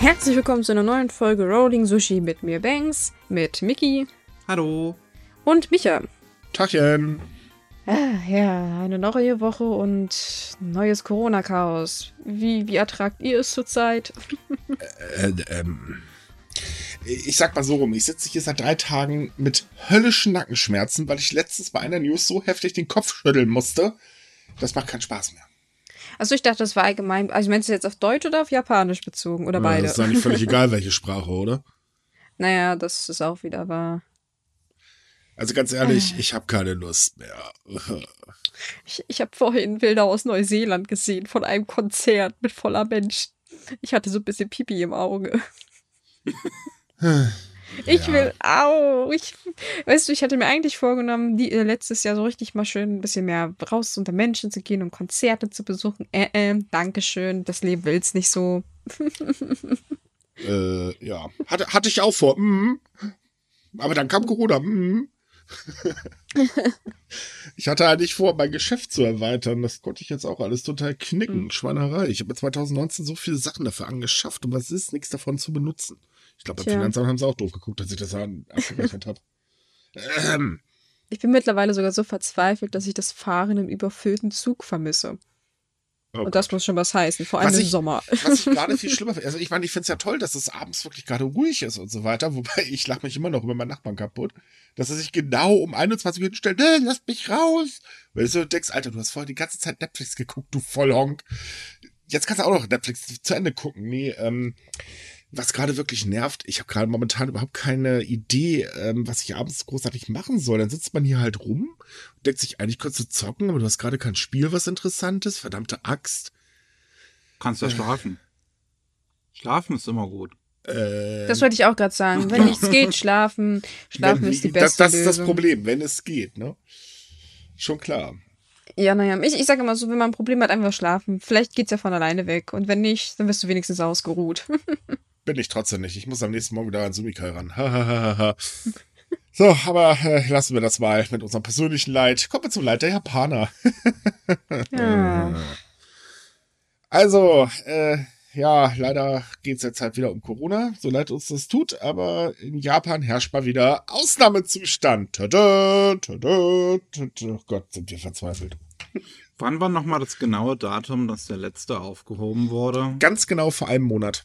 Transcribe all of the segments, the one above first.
Herzlich willkommen zu einer neuen Folge Rolling Sushi mit mir Banks, mit Mickey Hallo. und Micha. Tachchen. Ah, ja, eine neue Woche und neues Corona-Chaos. Wie, wie ertragt ihr es zurzeit? Äh, ähm, ich sag mal so rum, ich sitze hier seit drei Tagen mit höllischen Nackenschmerzen, weil ich letztens bei einer News so heftig den Kopf schütteln musste. Das macht keinen Spaß mehr. Also ich dachte, das war allgemein. Also meinst du jetzt auf Deutsch oder auf Japanisch bezogen? Oder beide? Das ist eigentlich völlig egal, welche Sprache, oder? Naja, das ist auch wieder wahr. Also ganz ehrlich, ich habe keine Lust mehr. Ich, ich habe vorhin Bilder aus Neuseeland gesehen von einem Konzert mit voller Menschen. Ich hatte so ein bisschen Pipi im Auge. Ich Ja. will, au, ich, weißt du, ich hatte mir eigentlich vorgenommen, die, äh, letztes Jahr so richtig mal schön ein bisschen mehr raus unter Menschen zu gehen und Konzerte zu besuchen. Äh, äh, Dankeschön, das Leben will's nicht so. Äh, ja. Hatte, hatte ich auch vor. Mhm. Aber dann kam Corona. Mhm. ich hatte eigentlich vor, mein Geschäft zu erweitern. Das konnte ich jetzt auch alles total knicken. Schweinerei. Ich habe 2019 so viele Sachen dafür angeschafft, aber es ist nichts davon zu benutzen. Ich glaube, beim. Finanzamt haben sie auch doof geguckt, dass ich das abgerechnet habe. Ähm, Ich bin mittlerweile sogar so verzweifelt, dass ich das Fahren im überfüllten Zug vermisse. oh und das muss schon was heißen, vor allem Was im ich- Sommer. Was ich gerade viel schlimmer finde. Also ich meine, ich finde es ja toll, dass es abends wirklich gerade ruhig ist und so weiter. Wobei ich lache mich immer noch über meinen Nachbarn kaputt. Dass er sich genau um 21 Uhr hinstellt, nee, lass mich raus. Weil du so denkst, Alter, du hast vorher die ganze Zeit Netflix geguckt, du Vollhonk. Jetzt kannst du auch noch Netflix zu Ende gucken. Nee, ähm, was gerade wirklich nervt, ich habe gerade momentan überhaupt keine Idee, ähm, was ich abends großartig machen soll. Dann sitzt man hier halt rum und denkt sich, eigentlich könntest du zocken, aber du hast gerade kein Spiel, was interessant ist. Verdammte Axt. Kannst ja schlafen. Schlafen ist immer gut. Äh, Das wollte ich auch gerade sagen. Wenn nichts geht, schlafen. Schlafen Wenn- ist die das, beste das ist das. Problem, wenn es geht, ne? Schon klar. Ja, naja, ich, ich sage immer so, wenn man ein Problem hat, einfach schlafen. Vielleicht geht's ja von alleine weg. Und wenn nicht, dann wirst du wenigstens ausgeruht. Bin ich trotzdem nicht. Ich muss am nächsten Morgen wieder an Sumikai ran. So, aber äh, lassen wir das mal mit unserem persönlichen Leid. Kommen wir zum Leid der Japaner. ja. Also, äh, ja, leider geht's jetzt halt wieder um Corona, so leid uns das tut, aber in Japan herrscht mal wieder Ausnahmezustand. Tada, tada, tada. Oh Gott, sind wir verzweifelt. Wann war nochmal das genaue Datum, dass der letzte aufgehoben wurde? Ganz genau vor einem Monat.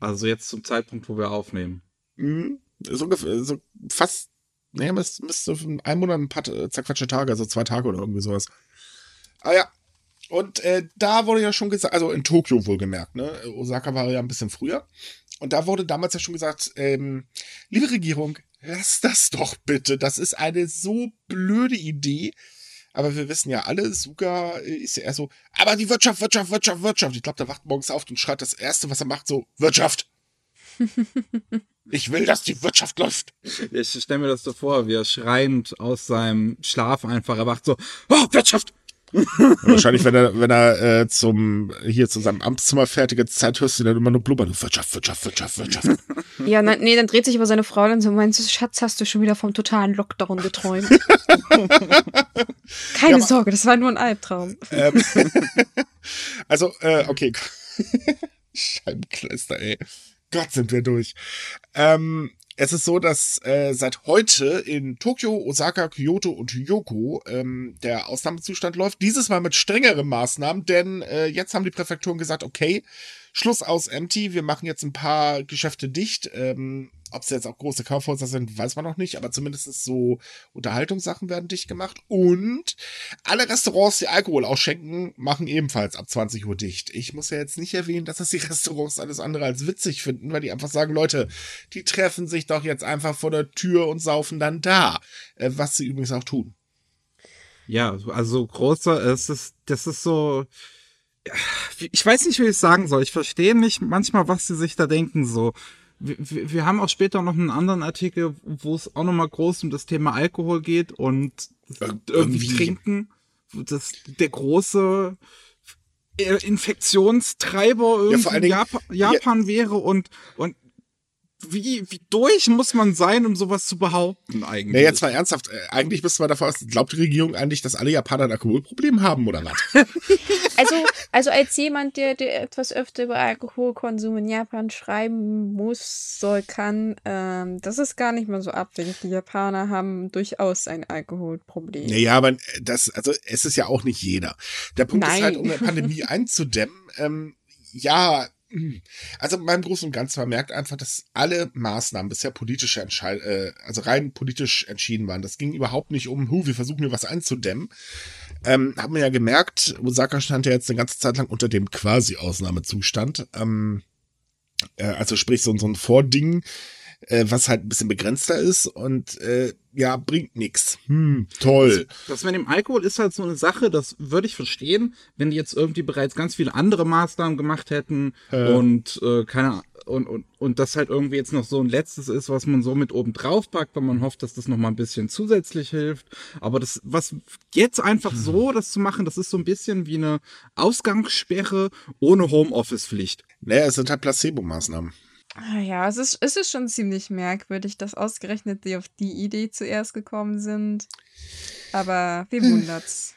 Also jetzt zum Zeitpunkt, wo wir aufnehmen. Mhm. So so fast, naja, müsste müsste in einem Monat ein paar äh, zerquatschte Tage, also zwei Tage oder irgendwie sowas. Ah ja. Und äh, da wurde ja schon gesagt, also in Tokio wohlgemerkt, ne? Osaka war ja ein bisschen früher. Und da wurde damals ja schon gesagt, ähm, liebe Regierung, lass das doch bitte. Das ist eine so blöde Idee. Aber wir wissen ja alle, Suga äh, ist ja eher so, aber die Wirtschaft, Wirtschaft, Wirtschaft, Wirtschaft. Ich glaube, der wacht morgens auf und schreit das Erste, was er macht, so, Wirtschaft. Ich will, dass die Wirtschaft läuft. Ich stelle mir das so vor, wie er schreiend aus seinem Schlaf einfach erwacht, so, oh, Wirtschaft! Wahrscheinlich, wenn er, wenn er äh, zum hier zu seinem Amtszimmer fertige Zeit hörst du dann immer nur blubbern. Wirtschaft, Wirtschaft, Wirtschaft, Wirtschaft. Ja, nein, nee, dann dreht sich aber seine Frau dann so und meint, Schatz, hast du schon wieder vom totalen Lockdown geträumt? Keine aber- Sorge, das war nur ein Albtraum. ähm, also, äh, okay. Scheibenkleister, ey. Gott, sind wir durch. Ähm, es ist so, dass äh, seit heute in Tokio, Osaka, Kyoto und Hyoko ähm, der Ausnahmezustand läuft. Dieses Mal mit strengeren Maßnahmen, denn äh, jetzt haben die Präfekturen gesagt, okay, Schluss aus Empty, wir machen jetzt ein paar Geschäfte dicht. Ähm, Ob es jetzt auch große Kaufhäuser sind, weiß man noch nicht, aber zumindest so Unterhaltungssachen werden dicht gemacht. Und alle Restaurants, die Alkohol ausschenken, machen ebenfalls ab 20 Uhr dicht. Ich muss ja jetzt nicht erwähnen, dass das die Restaurants alles andere als witzig finden, weil die einfach sagen, Leute, die treffen sich doch jetzt einfach vor der Tür und saufen dann da. Äh, was sie übrigens auch tun. Ja, also großer, es ist, das ist so, ich weiß nicht, wie ich es sagen soll. Ich verstehe nicht manchmal, was sie sich da denken, so. Wir, wir haben auch später noch einen anderen Artikel, wo es auch nochmal groß um das Thema Alkohol geht und Ir- irgendwie irgendwie. trinken. Das, der große äh, Infektionstreiber irgendwie Dingen- Japan, Japan wäre und, und wie, wie durch muss man sein, um sowas zu behaupten eigentlich? Nee, jetzt mal ernsthaft. Äh, eigentlich müsste man davon aus, glaubt die Regierung eigentlich, dass alle Japaner ein Alkoholproblem haben oder was? Also, also als jemand, der, der etwas öfter über Alkoholkonsum in Japan schreiben muss, soll, kann, ähm, das ist gar nicht mal so abwegig. Die Japaner haben durchaus ein Alkoholproblem. Naja, aber das, also es ist ja auch nicht jeder. Der Punkt Nein. ist halt, um eine Pandemie einzudämmen, ähm, ja, also beim Großen und Ganzen, man merkt einfach, dass alle Maßnahmen bisher politische Entscheid äh, also rein politisch entschieden waren. Das ging überhaupt nicht um, hu, wir versuchen hier was einzudämmen. Ähm, haben wir ja gemerkt, Osaka stand ja jetzt eine ganze Zeit lang unter dem quasi Ausnahmezustand. Ähm, äh, also sprich so, so ein Vording, äh, was halt ein bisschen begrenzter ist und äh, ja, bringt nix. Hm, toll. Das mit dem Alkohol ist halt so eine Sache, das würde ich verstehen, wenn die jetzt irgendwie bereits ganz viele andere Maßnahmen gemacht hätten Äh. und äh, keine Ahnung. Und, und, und das halt irgendwie jetzt noch so ein letztes ist, was man so mit oben drauf packt, weil man hofft, dass das noch mal ein bisschen zusätzlich hilft. Aber das, was jetzt einfach so, das zu machen, das ist so ein bisschen wie eine Ausgangssperre ohne Homeoffice-Pflicht. Naja, es sind halt Placebo-Maßnahmen. Ah Ja, es ist, es ist schon ziemlich merkwürdig, dass ausgerechnet die auf die Idee zuerst gekommen sind. Aber wie wundert's?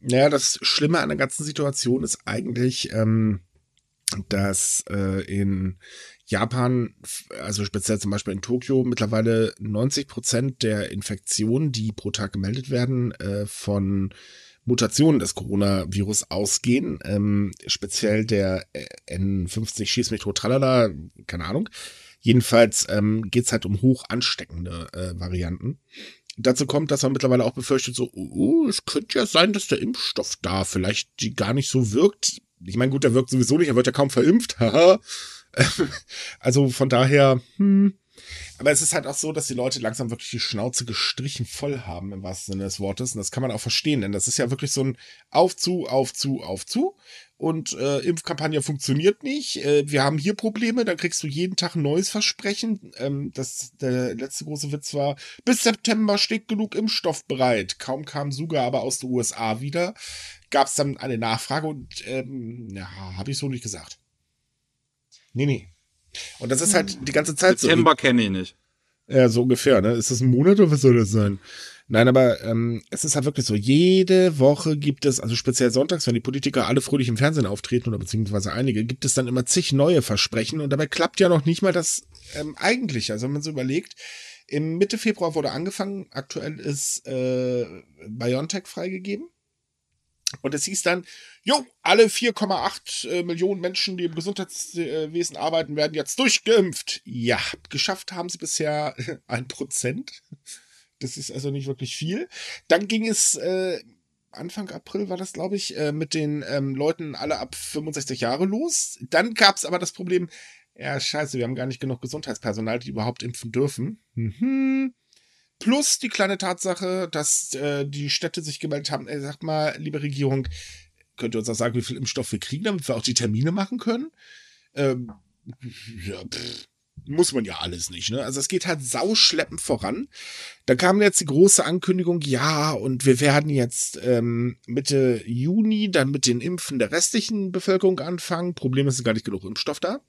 Naja, das Schlimme an der ganzen Situation ist eigentlich, ähm, dass äh, in Japan, also speziell zum Beispiel in Tokio, mittlerweile 90 Prozent der Infektionen, die pro Tag gemeldet werden, äh, von Mutationen des Coronavirus ausgehen. Ähm, speziell der äh, N50 schieß mich tot, tralala, keine Ahnung. Jedenfalls ähm, geht's halt um hoch ansteckende äh, Varianten. Dazu kommt, dass man mittlerweile auch befürchtet, so, oh, es könnte ja sein, dass der Impfstoff da vielleicht die gar nicht so wirkt. Ich meine, gut, der wirkt sowieso nicht, er wird ja kaum verimpft. also von daher, hm. Aber es ist halt auch so, dass die Leute langsam wirklich die Schnauze gestrichen voll haben, im wahrsten Sinne des Wortes. Und das kann man auch verstehen, denn das ist ja wirklich so ein Auf zu, auf zu, auf zu. Und äh, Impfkampagne funktioniert nicht. Äh, wir haben hier Probleme, dann kriegst du jeden Tag ein neues Versprechen. Ähm, das, der letzte große Witz war, bis September steht genug Impfstoff bereit. Kaum kam Suga aber aus den USA wieder, gab es dann eine Nachfrage und ähm, ja, habe ich so nicht gesagt. Nee, nee. Und das ist halt die ganze Zeit so. September kenne ich nicht. Ja, so ungefähr, ne? Ist das ein Monat oder was soll das sein? Nein, aber ähm, es ist halt wirklich so, jede Woche gibt es, also speziell sonntags, wenn die Politiker alle fröhlich im Fernsehen auftreten oder beziehungsweise einige, gibt es dann immer zig neue Versprechen und dabei klappt ja noch nicht mal das ähm, eigentliche. Also wenn man so überlegt, im Mitte Februar wurde angefangen, aktuell ist äh, BioNTech freigegeben. Und es hieß dann, jo, alle 4,8 äh, Millionen Menschen, die im Gesundheitswesen arbeiten, werden jetzt durchgeimpft. Ja, geschafft haben sie bisher ein Prozent. Das ist also nicht wirklich viel. Dann ging es äh, Anfang April war das, glaube ich, äh, mit den ähm, Leuten alle ab 65 Jahre los. Dann gab es aber das Problem, ja, scheiße, wir haben gar nicht genug Gesundheitspersonal, die überhaupt impfen dürfen. Mhm. Plus die kleine Tatsache, dass äh, die Städte sich gemeldet haben, ey, sagt mal, liebe Regierung, könnt ihr uns auch sagen, wie viel Impfstoff wir kriegen, damit wir auch die Termine machen können? Ähm, ja, pff, muss man ja alles nicht, ne? Also es geht halt sauschleppend voran. Da kam jetzt die große Ankündigung, ja, und wir werden jetzt ähm, Mitte Juni dann mit den Impfen der restlichen Bevölkerung anfangen. Problem ist, es ist gar nicht genug Impfstoff da.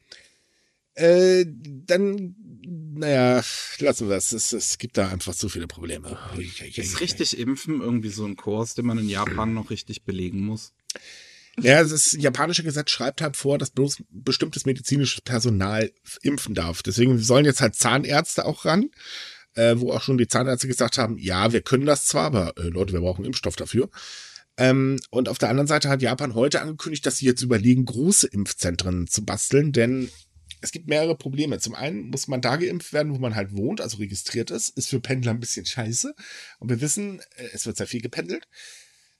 Äh, dann, naja, lassen wir es. Es, es gibt da einfach zu viele Probleme. Ist richtig impfen irgendwie so ein Kurs, den man in Japan noch richtig belegen muss? Ja, das japanische Gesetz schreibt halt vor, dass bloß bestimmtes medizinisches Personal impfen darf. Deswegen sollen jetzt halt Zahnärzte auch ran, äh, wo auch schon die Zahnärzte gesagt haben, ja, wir können das zwar, aber äh, Leute, wir brauchen Impfstoff dafür. Ähm, und auf der anderen Seite hat Japan heute angekündigt, dass sie jetzt überlegen, große Impfzentren zu basteln, denn es gibt mehrere Probleme. Zum einen muss man da geimpft werden, wo man halt wohnt, also registriert ist. Ist für Pendler ein bisschen scheiße. Und wir wissen, äh, es wird sehr viel gependelt.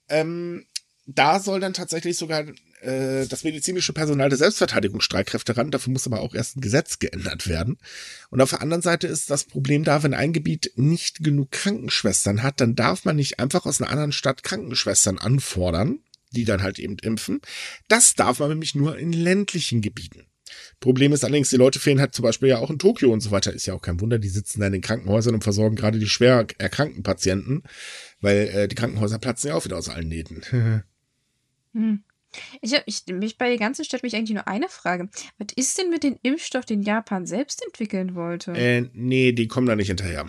Ähm, da soll dann tatsächlich sogar äh, das medizinische Personal der Selbstverteidigungsstreitkräfte ran. Dafür muss aber auch erst ein Gesetz geändert werden. Und auf der anderen Seite ist das Problem da, wenn ein Gebiet nicht genug Krankenschwestern hat, dann darf man nicht einfach aus einer anderen Stadt Krankenschwestern anfordern, die dann halt eben impfen. Das darf man nämlich nur in ländlichen Gebieten. Problem ist allerdings, die Leute fehlen halt zum Beispiel ja auch in Tokio und so weiter. Ist ja auch kein Wunder, die sitzen da in den Krankenhäusern und versorgen gerade die schwer erkrankten Patienten, weil äh, die Krankenhäuser platzen ja auch wieder aus allen Nähten. Hm. Ich habe ich, mich bei der ganzen Stadt mich eigentlich nur eine Frage. Was ist denn mit dem Impfstoff, den Japan selbst entwickeln wollte? Äh, nee, die kommen da nicht hinterher.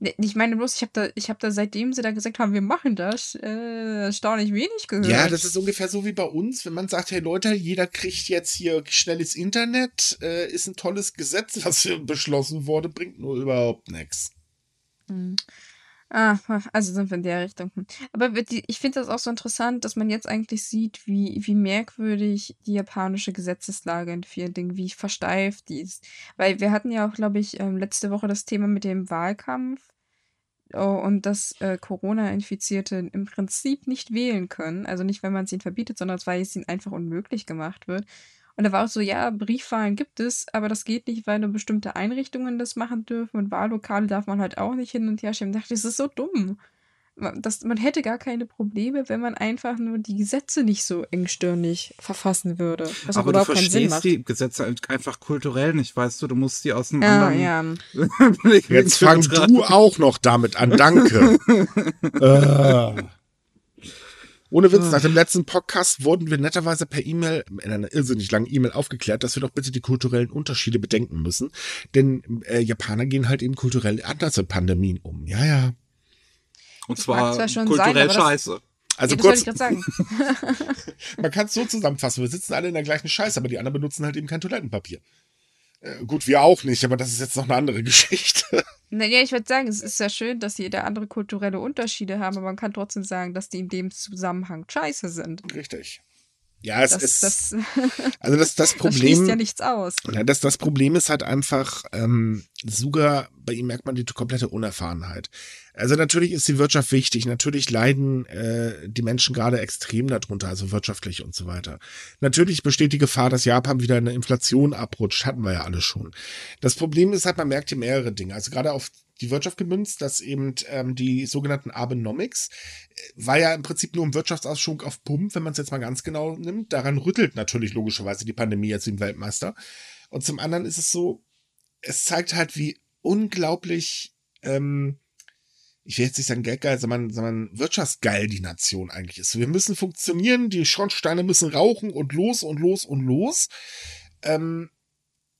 Ne, Ich meine bloß, ich habe da, ich habe da, seitdem sie da gesagt haben, wir machen das, äh, erstaunlich wenig gehört. Ja, das ist ungefähr so wie bei uns, wenn man sagt, hey Leute, jeder kriegt jetzt hier schnelles Internet, äh, ist ein tolles Gesetz, was hier beschlossen wurde, bringt nur überhaupt nichts. Hm. Ah, also sind wir in der Richtung. Aber ich finde das auch so interessant, dass man jetzt eigentlich sieht, wie, wie merkwürdig die japanische Gesetzeslage in vielen Dingen, wie versteift die ist. Weil wir hatten ja auch, glaube ich, ähm, letzte Woche das Thema mit dem Wahlkampf oh, und dass äh, Corona-Infizierte im Prinzip nicht wählen können. Also nicht, wenn man es ihnen verbietet, sondern weil es ihnen einfach unmöglich gemacht wird. Und da war auch so, ja, Briefwahlen gibt es, aber das geht nicht, weil nur bestimmte Einrichtungen das machen dürfen und Wahllokale darf man halt auch nicht hin und her schieben. Ich dachte, das ist so dumm. Man- Das, man hätte gar keine Probleme, wenn man einfach nur die Gesetze nicht so engstirnig verfassen würde. Was Aber du überhaupt keinen Sinn verstehst macht. die Gesetze halt einfach kulturell nicht, weißt du? Du musst die aus einem Ja, anderen ja. Blickwinkel Jetzt fang betrachten. du auch noch damit an, danke. äh. Ohne Witz, nach dem letzten Podcast wurden wir netterweise per E-Mail in einer irrsinnig langen E-Mail aufgeklärt, dass wir doch bitte die kulturellen Unterschiede bedenken müssen. Denn äh, Japaner gehen halt eben kulturell anders mit Pandemien um. Ja, ja. Und zwar, kulturell sein, scheiße. Also ja, kurz, ich gerade sagen. man kann es so zusammenfassen, wir sitzen alle in der gleichen Scheiße, aber die anderen benutzen halt eben kein Toilettenpapier. Äh, gut, wir auch nicht, aber das ist jetzt noch eine andere Geschichte. Naja, ich würde sagen, es ist ja schön, dass jeder andere kulturelle Unterschiede haben, aber man kann trotzdem sagen, dass die in dem Zusammenhang scheiße sind. Richtig. Ja, es Das, ist, das, also das, das das schließt Problem. ja nichts aus. Ja, das, das Problem ist halt einfach, ähm, sogar bei ihm merkt man die komplette Unerfahrenheit. Also natürlich ist die Wirtschaft wichtig, natürlich leiden äh, die Menschen gerade extrem darunter, also wirtschaftlich und so weiter. Natürlich besteht die Gefahr, dass Japan wieder in eine Inflation abrutscht, hatten wir ja alle schon. Das Problem ist halt, man merkt hier mehrere Dinge. Also gerade auf die Wirtschaft gemünzt, dass eben ähm, die sogenannten Abenomics äh, war ja im Prinzip nur ein Wirtschaftsausschwung auf Pump, wenn man es jetzt mal ganz genau nimmt. Daran rüttelt natürlich logischerweise die Pandemie jetzt den Weltmeister. Und zum anderen ist es so, es zeigt halt, wie unglaublich, ähm, ich will jetzt nicht sagen geldgeil, sondern, sondern wirtschaftsgeil die Nation eigentlich ist. Wir müssen funktionieren, die Schornsteine müssen rauchen und los und los und los. Ähm,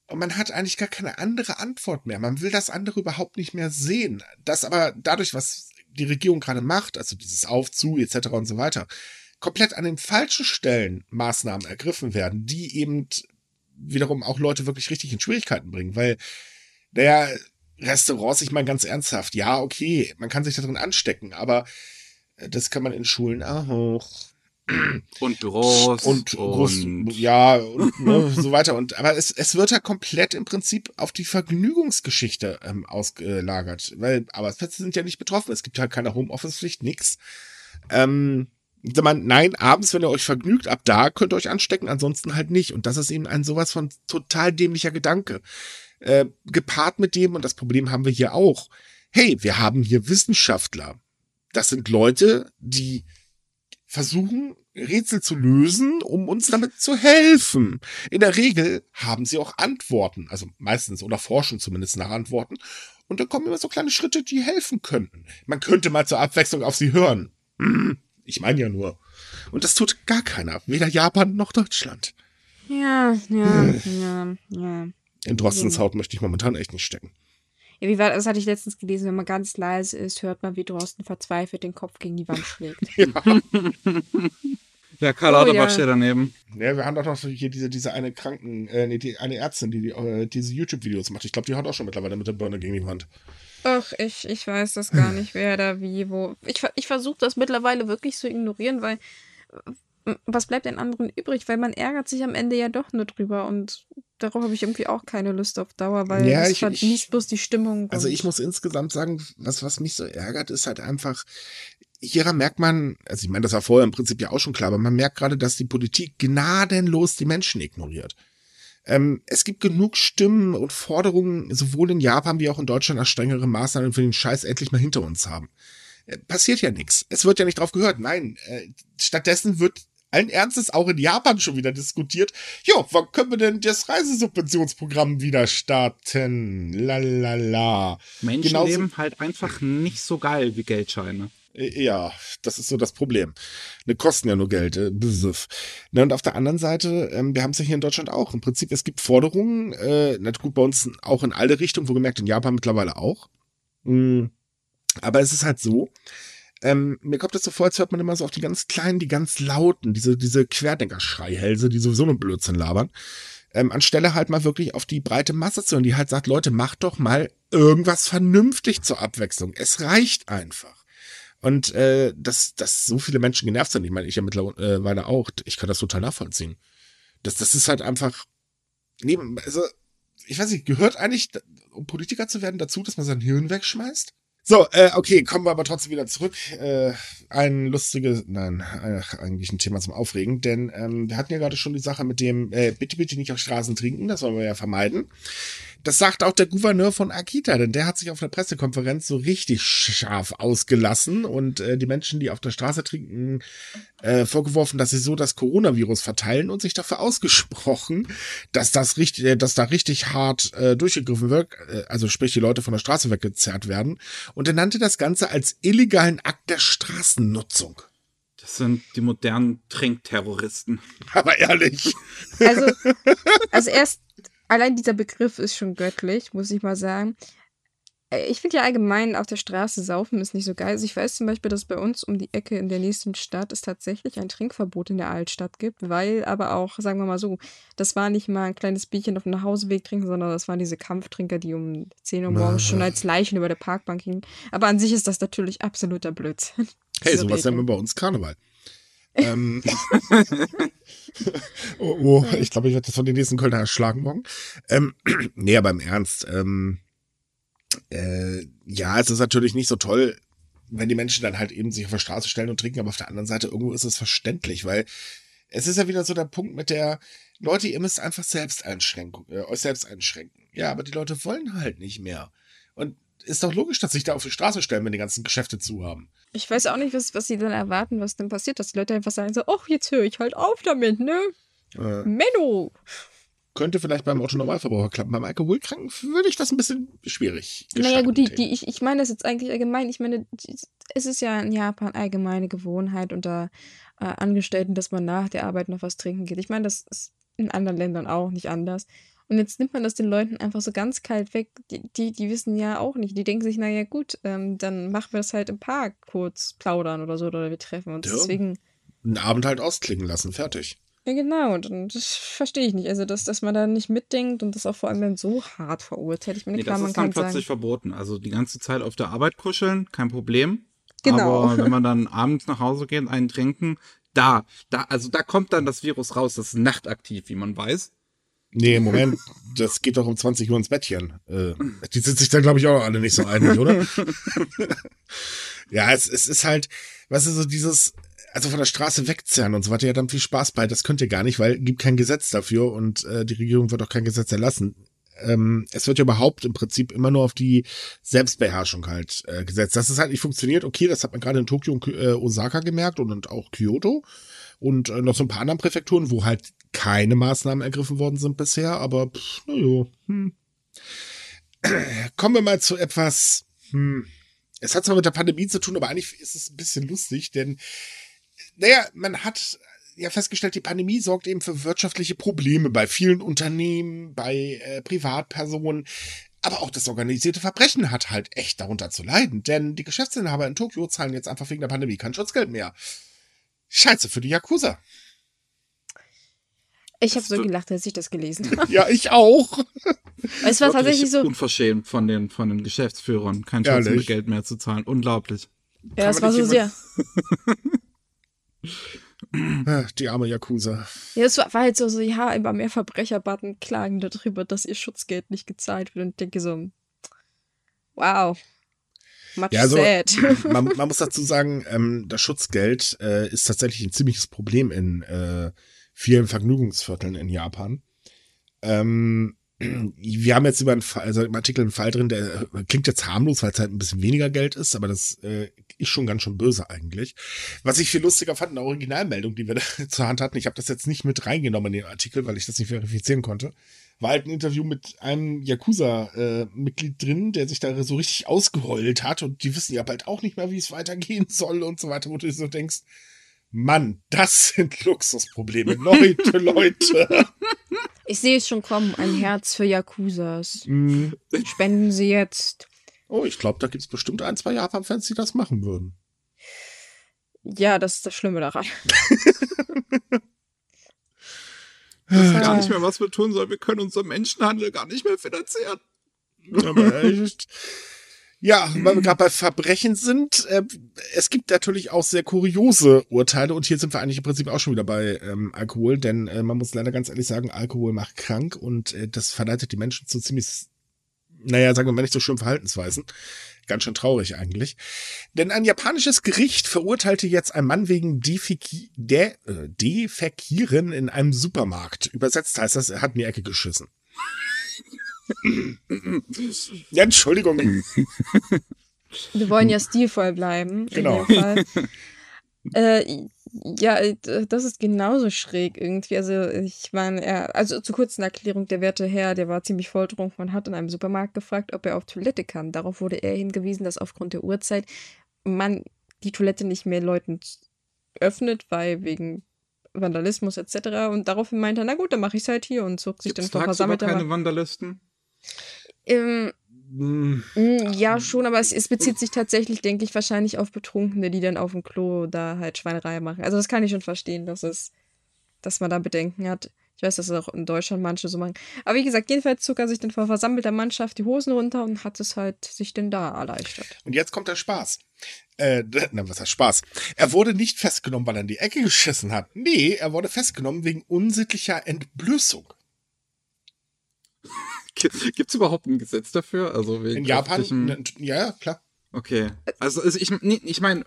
und man hat eigentlich gar keine andere Antwort mehr. Man will das andere überhaupt nicht mehr sehen. Das aber dadurch, was die Regierung gerade macht, also dieses Aufzu etc. und so weiter, komplett an den falschen Stellen Maßnahmen ergriffen werden, die eben wiederum auch Leute wirklich richtig in Schwierigkeiten bringen, weil, naja, Restaurants, ich meine ganz ernsthaft, ja, okay, man kann sich da drin anstecken, aber äh, das kann man in Schulen auch. Und Büros. Und, groß, ja, und ne, so weiter. Und aber es, es wird ja komplett im Prinzip auf die Vergnügungsgeschichte ähm, ausgelagert. Weil Arbeitsplätze sind ja nicht betroffen. Es gibt halt keine Homeoffice-Pflicht, nix. Ähm, nein, abends, wenn ihr euch vergnügt, ab da könnt ihr euch anstecken, ansonsten halt nicht. Und das ist eben ein sowas von total dämlicher Gedanke. Äh, gepaart mit dem, und das Problem haben wir hier auch, hey, wir haben hier Wissenschaftler. Das sind Leute, die versuchen, Rätsel zu lösen, um uns damit zu helfen. In der Regel haben sie auch Antworten, also meistens oder forschen zumindest nach Antworten. Und dann kommen immer so kleine Schritte, die helfen könnten. Man könnte mal zur Abwechslung auf sie hören. Hm, Ich meine ja nur. Und das tut gar keiner, weder Japan noch Deutschland. Ja, ja, ja, ja. In Drostens Haut möchte ich momentan echt nicht stecken. Ja, wie war das hatte ich letztens gelesen, wenn man ganz leise ist, hört man, wie Drosten verzweifelt den Kopf gegen die Wand schlägt. Ja, Karl Oh, Lauterbach ja. steht daneben. Ja, wir haben doch noch so hier diese, diese eine Kranken, äh, nee, die, eine Ärztin, die, die äh, diese YouTube-Videos macht. Ich glaube, die haut auch schon mittlerweile mit der Birne gegen die Wand. Ach, ich, ich weiß das gar nicht, wer da wie, wo. Ich, ich versuche das mittlerweile wirklich zu ignorieren, weil was bleibt den anderen übrig? Weil man ärgert sich am Ende ja doch nur drüber und darauf habe ich irgendwie auch keine Lust auf Dauer, weil Ja, ich- ich- bloß die Stimmung. Also ich muss insgesamt sagen, was, was mich so ärgert, ist halt einfach, hieran merkt man, also ich meine, das war vorher im Prinzip ja auch schon klar, aber man merkt gerade, dass die Politik gnadenlos die Menschen ignoriert. Ähm, es gibt genug Stimmen und Forderungen, sowohl in Japan wie auch in Deutschland, nach strengere Maßnahmen für den Scheiß endlich mal hinter uns haben. Äh, passiert ja nichts. Es wird ja nicht drauf gehört. Nein, äh, stattdessen wird allen Ernstes auch in Japan schon wieder diskutiert. Jo, wann können wir denn das Reisesubventionsprogramm wieder starten? Lalala. Menschen Genauso- leben halt einfach nicht so geil wie Geldscheine. Äh, Ja, das ist so das Problem. Ne, kosten ja nur Geld. Äh, ne, und auf der anderen Seite, ähm, wir haben es ja hier in Deutschland auch. Im Prinzip, es gibt Forderungen, äh, na gut, bei uns auch in alle Richtungen, wo gemerkt in Japan mittlerweile auch. Mm, aber es ist halt so, ähm, mir kommt das so vor, als hört man immer so auf die ganz kleinen, die ganz lauten, diese, diese Querdenker-Schreihälse, die sowieso nur Blödsinn labern. Ähm, anstelle halt mal wirklich auf die breite Masse zu hören, die halt sagt, Leute, macht doch mal irgendwas vernünftig zur Abwechslung. Es reicht einfach. Und äh, dass, dass so viele Menschen genervt sind, ich meine, ich ja mittlerweile auch, ich kann das total nachvollziehen. Das, das ist halt einfach, nee, also, ich weiß nicht, gehört eigentlich, um Politiker zu werden, dazu, dass man sein Hirn wegschmeißt? So, äh, okay, kommen wir aber trotzdem wieder zurück. Äh, ein lustiges, nein, ach, eigentlich ein Thema zum Aufregen, denn ähm, wir hatten ja gerade schon die Sache mit dem, äh, bitte, bitte nicht auf Straßen trinken, das wollen wir ja vermeiden. Das sagt auch der Gouverneur von Akita, denn der hat sich auf der Pressekonferenz so richtig scharf ausgelassen und äh, die Menschen, die auf der Straße trinken, äh, vorgeworfen, dass sie so das Coronavirus verteilen und sich dafür ausgesprochen, dass das richtig, äh, dass da richtig hart äh, durchgegriffen wird, äh, also sprich die Leute von der Straße weggezerrt werden. Und er nannte das Ganze als illegalen Akt der Straßennutzung. Das sind die modernen Trinkterroristen. Aber ehrlich. Also, also erst, allein dieser Begriff ist schon göttlich, muss ich mal sagen. Äh, Ich finde ja allgemein auf der Straße saufen ist nicht so geil. Also ich weiß zum Beispiel, dass bei uns um die Ecke in der nächsten Stadt es tatsächlich ein Trinkverbot in der Altstadt gibt, weil aber auch, sagen wir mal so, das war nicht mal ein kleines Bierchen auf dem Nachhauseweg trinken, sondern das waren diese Kampftrinker, die um 10 Uhr morgens schon als Leichen über der Parkbank hingen. Aber an sich ist das natürlich absoluter Blödsinn. Hey, sowas Regelung. wir bei uns Karneval. Ähm, oh, oh, ich glaube, ich werde das von den nächsten Kölner erschlagen morgen. Ähm, nee, aber im Ernst. Ähm, äh, ja, es ist natürlich nicht so toll, wenn die Menschen dann halt eben sich auf der Straße stellen und trinken, aber auf der anderen Seite irgendwo ist es verständlich, weil es ist ja wieder so der Punkt mit der, Leute, ihr müsst einfach selbst einschränken, äh, euch selbst einschränken. Ja, aber die Leute wollen halt nicht mehr. Und ist doch logisch, dass sich da auf die Straße stellen, wenn die ganzen Geschäfte zu haben. Ich weiß auch nicht, was, was sie dann erwarten, was denn passiert, dass die Leute einfach sagen so, ach, jetzt höre ich halt auf damit, ne? Äh, Menno! könnte vielleicht beim Autonormalverbraucher klappen. Beim Alkoholkranken würde ich das ein bisschen schwierig Naja, gut, die, die, ich, ich meine das jetzt eigentlich allgemein. Ich meine, es ist ja in Japan allgemeine Gewohnheit unter äh, Angestellten, dass man nach der Arbeit noch was trinken geht. Ich meine, das ist in anderen Ländern auch nicht anders. Und jetzt nimmt man das den Leuten einfach so ganz kalt weg. Die, die, die wissen ja auch nicht. Die denken sich, naja, gut, ähm, dann machen wir das halt im Park kurz plaudern oder so, oder wir treffen uns. Ja. Deswegen. Einen Abend halt ausklingen lassen, fertig. Ja, genau. Und, und das verstehe ich nicht. Also, dass, dass man da nicht mitdenkt und das auch vor allem dann so hart verurteilt. Ich meine, Nee, klar, das man ist dann kann sagen. plötzlich verboten. Also die ganze Zeit auf der Arbeit kuscheln, kein Problem. Genau. Aber wenn man dann abends nach Hause geht, einen trinken, da, da, also da kommt dann das Virus raus. Das ist nachtaktiv, wie man weiß. Nee, Moment, das geht doch um 20 Uhr ins Bettchen. Äh, die sind sich da, glaube ich, auch alle nicht so einig, oder? ja, es, es ist halt, was ist so dieses, also von der Straße wegzerren und so weiter, ja dann viel Spaß bei. Das könnt ihr gar nicht, weil gibt kein Gesetz dafür und äh, die Regierung wird auch kein Gesetz erlassen. Ähm, es wird ja überhaupt im Prinzip immer nur auf die Selbstbeherrschung halt äh, gesetzt. Dass es halt nicht funktioniert, okay, das hat man gerade in Tokio und äh, Osaka gemerkt und, und auch Kyoto und äh, noch so ein paar anderen Präfekturen, wo halt keine Maßnahmen ergriffen worden sind bisher, aber pff, na jo, hm. Kommen wir mal zu etwas, hm. es hat zwar mit der Pandemie zu tun, aber eigentlich ist es ein bisschen lustig, denn naja, man hat ja festgestellt, die Pandemie sorgt eben für wirtschaftliche Probleme bei vielen Unternehmen, bei äh, Privatpersonen. Aber auch das organisierte Verbrechen hat halt echt darunter zu leiden, denn die Geschäftsinhaber in Tokio zahlen jetzt einfach wegen der Pandemie kein Schutzgeld mehr. Scheiße für die Yakuza. Ich habe Das so gelacht, als ich das gelesen habe. Ja, ich auch. Es war tatsächlich so. Unverschämt von den, von den Geschäftsführern, kein Ehrlich? Schutzgeld mehr zu zahlen. Unglaublich. Ja, es Kann war so sehr. Ah, Die arme Yakuza. Ja, es war, war halt so, so, ja, immer mehr Verbrecherbutton klagen darüber, dass ihr Schutzgeld nicht gezahlt wird. Und ich denke so, wow. Much Ja, also, sad. man, man muss dazu sagen, ähm, das Schutzgeld äh, ist tatsächlich ein ziemliches Problem in äh, vielen Vergnügungsvierteln in Japan. Ähm, wir haben jetzt über einen Fall, also im Artikel einen Fall drin, der äh, klingt jetzt harmlos, weil es halt ein bisschen weniger Geld ist, aber das äh, ist schon ganz schön böse eigentlich. Was ich viel lustiger fand, eine Originalmeldung, die wir da zur Hand hatten, ich habe das jetzt nicht mit reingenommen in den Artikel, weil ich das nicht verifizieren konnte. war halt ein Interview mit einem Yakuza-Mitglied drin, der sich da so richtig ausgeheult hat und die wissen ja bald auch nicht mehr, wie es weitergehen soll und so weiter, wo du so denkst, Mann, das sind Luxusprobleme. Leute, Leute. Ich sehe es schon kommen, ein Herz für Yakuzas. Mm. Spenden Sie jetzt. Oh, ich glaube, da gibt es bestimmt ein, zwei Japan-Fans, die das machen würden. Ja, das ist das Schlimme daran. wissen Ah. gar nicht mehr, was wir tun sollen. Wir können unseren Menschenhandel gar nicht mehr finanzieren. Aber echt. Ja, weil wir gerade bei Verbrechen sind, äh, es gibt natürlich auch sehr kuriose Urteile und hier sind wir eigentlich im Prinzip auch schon wieder bei ähm, Alkohol, denn äh, man muss leider ganz ehrlich sagen, Alkohol macht krank und äh, das verleitet die Menschen zu ziemlich, naja, sagen wir mal nicht so schön Verhaltensweisen. Ganz schön traurig eigentlich. Denn ein japanisches Gericht verurteilte jetzt einen Mann wegen Defeki De äh, Defekieren in einem Supermarkt. Übersetzt heißt das, er hat in die Ecke geschissen. ja, Entschuldigung. Wir wollen ja stilvoll bleiben. Genau. In dem Fall. äh, ja, das ist genauso schräg irgendwie. Also, ich meine, er, also zur kurzen Erklärung, der werte Herr, der war ziemlich volltrunken und hat in einem Supermarkt gefragt, ob er auf Toilette kann. Darauf wurde er hingewiesen, dass aufgrund der Uhrzeit man die Toilette nicht mehr Leuten öffnet, weil wegen Vandalismus etc. Und daraufhin meinte er, na gut, dann mache ich es halt hier und zog sich Gibt es dann vor tagsüber versammelter keine Vandalisten? Ähm, Hm, Mm, Ja, schon, aber es, es bezieht sich tatsächlich, denke ich, wahrscheinlich auf Betrunkene, die dann auf dem Klo da halt Schweinerei machen. Also das kann ich schon verstehen, dass es, dass man da Bedenken hat. Ich weiß, dass es auch in Deutschland manche so machen. Aber wie gesagt, jedenfalls zog er sich dann vor versammelter Mannschaft die Hosen runter und hat es halt sich denn da erleichtert. Und jetzt kommt der Spaß. Äh, na, was heißt Spaß? Er wurde nicht festgenommen, weil er in die Ecke geschissen hat. Nee, er wurde festgenommen wegen unsittlicher Entblößung. Gibt es überhaupt ein Gesetz dafür? Also wegen In Japan, ja, ja, klar. Okay. Also, also ich, ich meine,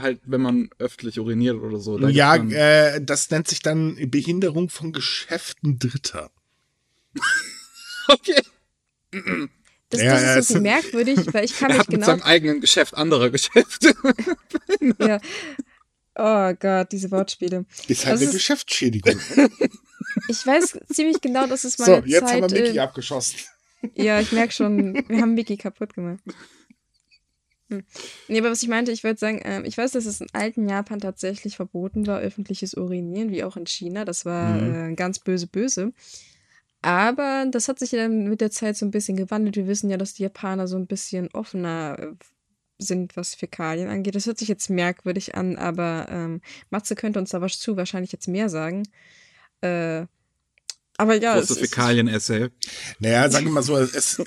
halt, wenn man öffentlich uriniert oder so. Ja, äh, das nennt sich dann Behinderung von Geschäften Dritter. okay. Das, Ja, das ist so merkwürdig, weil ich kann Er mich hat mit genau. seinem eigenen Geschäft andere Geschäfte. Ja. Oh Gott, diese Wortspiele. Ist halt Das eine ist- Geschäftsschädigung. Ich weiß ziemlich genau, dass es so, meine jetzt Zeit. haben wir Mickey äh, abgeschossen. Ja, ich merke schon, wir haben Mickey kaputt gemacht. Hm. Nee, aber was ich meinte, ich würde sagen, ähm, ich weiß, dass es in alten Japan tatsächlich verboten war, öffentliches Urinieren, wie auch in China. Das war Mhm. äh, ganz böse, böse. Aber das hat sich ja dann mit der Zeit so ein bisschen gewandelt. Wir wissen ja, dass die Japaner so ein bisschen offener äh, sind, was Fäkalien angeht. Das hört sich jetzt merkwürdig an, aber ähm, Matze könnte uns da was zu wahrscheinlich jetzt mehr sagen. Äh, aber ja, ist- Fäkalien-Essay. Naja, sagen wir mal so, es,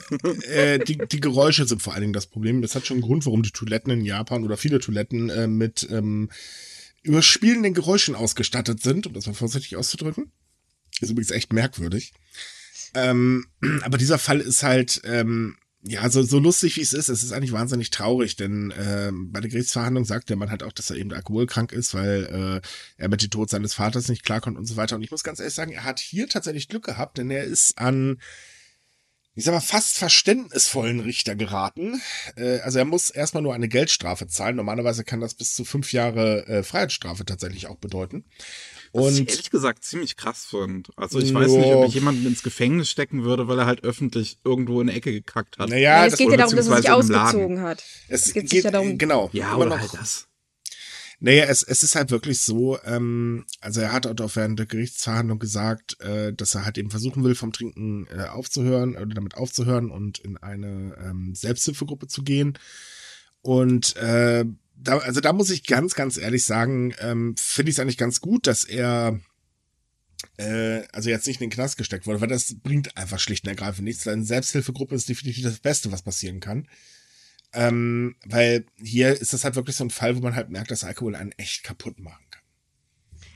äh, die, die Geräusche sind vor allen Dingen das Problem. Das hat schon einen Grund, warum die Toiletten in Japan oder viele Toiletten äh, mit ähm, überspielenden Geräuschen ausgestattet sind, um das mal vorsichtig auszudrücken. Ist übrigens echt merkwürdig. Ähm, aber dieser Fall ist halt, ähm, ja, so, so lustig wie es ist, es ist eigentlich wahnsinnig traurig, denn ähm, bei der Gerichtsverhandlung sagt der Mann halt auch, dass er eben alkoholkrank ist, weil äh, er mit dem Tod seines Vaters nicht klarkommt und so weiter. Und ich muss ganz ehrlich sagen, er hat hier tatsächlich Glück gehabt, denn er ist an, ich sag mal, fast verständnisvollen Richter geraten. Äh, also er muss erstmal nur eine Geldstrafe zahlen. Normalerweise kann das bis zu fünf Jahre äh, Freiheitsstrafe tatsächlich auch bedeuten. Was ich Und ehrlich gesagt ziemlich krass finde. Also ich weiß nicht, Ja. ob ich jemanden ins Gefängnis stecken würde, weil er halt öffentlich irgendwo in der Ecke gekackt hat. naja, Nein, es geht ja oder darum, dass er sich ausgezogen hat. es es geht geht, sicher darum- genau. Ja, oder noch- halt das. Naja, es, es ist halt wirklich so, ähm, also er hat auch während der Gerichtsverhandlung gesagt, äh, dass er halt eben versuchen will, vom Trinken äh, aufzuhören oder damit aufzuhören und in eine ähm, Selbsthilfegruppe zu gehen. Und äh, da, also da muss ich ganz, ganz ehrlich sagen, ähm, finde ich es eigentlich ganz gut, dass er äh, also jetzt nicht in den Knast gesteckt wurde, weil das bringt einfach schlicht und ergreifend nichts. Eine Selbsthilfegruppe ist definitiv das Beste, was passieren kann. Ähm, weil hier ist das halt wirklich so ein Fall, wo man halt merkt, dass Alkohol einen echt kaputt machen kann.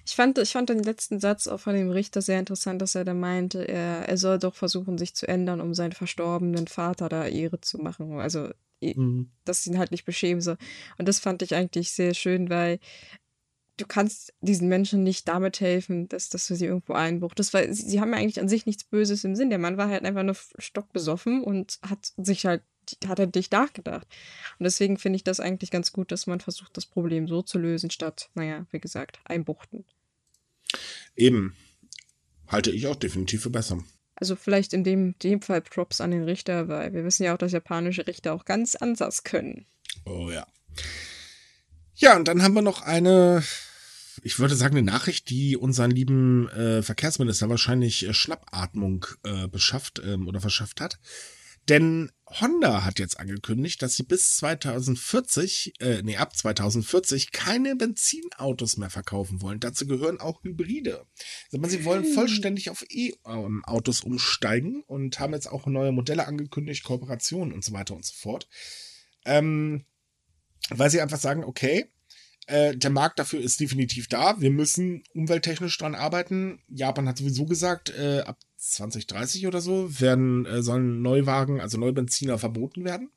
Ich fand, ich fand den letzten Satz auch von dem Richter sehr interessant, dass er da meinte, er, er soll doch versuchen, sich zu ändern, um seinen verstorbenen Vater da Ehre zu machen. Also, i- dass ihn halt nicht beschämen soll. Und das fand ich eigentlich sehr schön, weil du kannst diesen Menschen nicht damit helfen, dass, dass du sie irgendwo einbucht. Das war, sie, sie haben ja eigentlich an sich nichts Böses im Sinn. Der Mann war halt einfach nur stockbesoffen und hat sich halt, hat halt nicht nachgedacht. Und deswegen finde ich das eigentlich ganz gut, dass man versucht, das Problem so zu lösen, statt, naja, wie gesagt, einbuchten. Eben. Halte ich auch definitiv für besser. Also vielleicht in dem, dem Fall Props an den Richter, weil wir wissen ja auch, dass japanische Richter auch ganz anders können. Oh ja. Ja, und dann haben wir noch eine, ich würde sagen, eine Nachricht, die unseren lieben äh, Verkehrsminister wahrscheinlich äh, Schnappatmung äh, beschafft ähm, oder verschafft hat. Denn Honda hat jetzt angekündigt, dass sie bis 2040, äh, nee, ab 2040 keine Benzinautos mehr verkaufen wollen. Dazu gehören auch Hybride. Also, sie wollen vollständig auf E-Autos umsteigen und haben jetzt auch neue Modelle angekündigt, Kooperationen und so weiter und so fort. Ähm, weil sie einfach sagen, okay, äh, der Markt dafür ist definitiv da. Wir müssen umwelttechnisch dran arbeiten. Japan hat sowieso gesagt, äh, ab 2030 oder so werden äh, sollen Neuwagen, also Neubenziner verboten werden.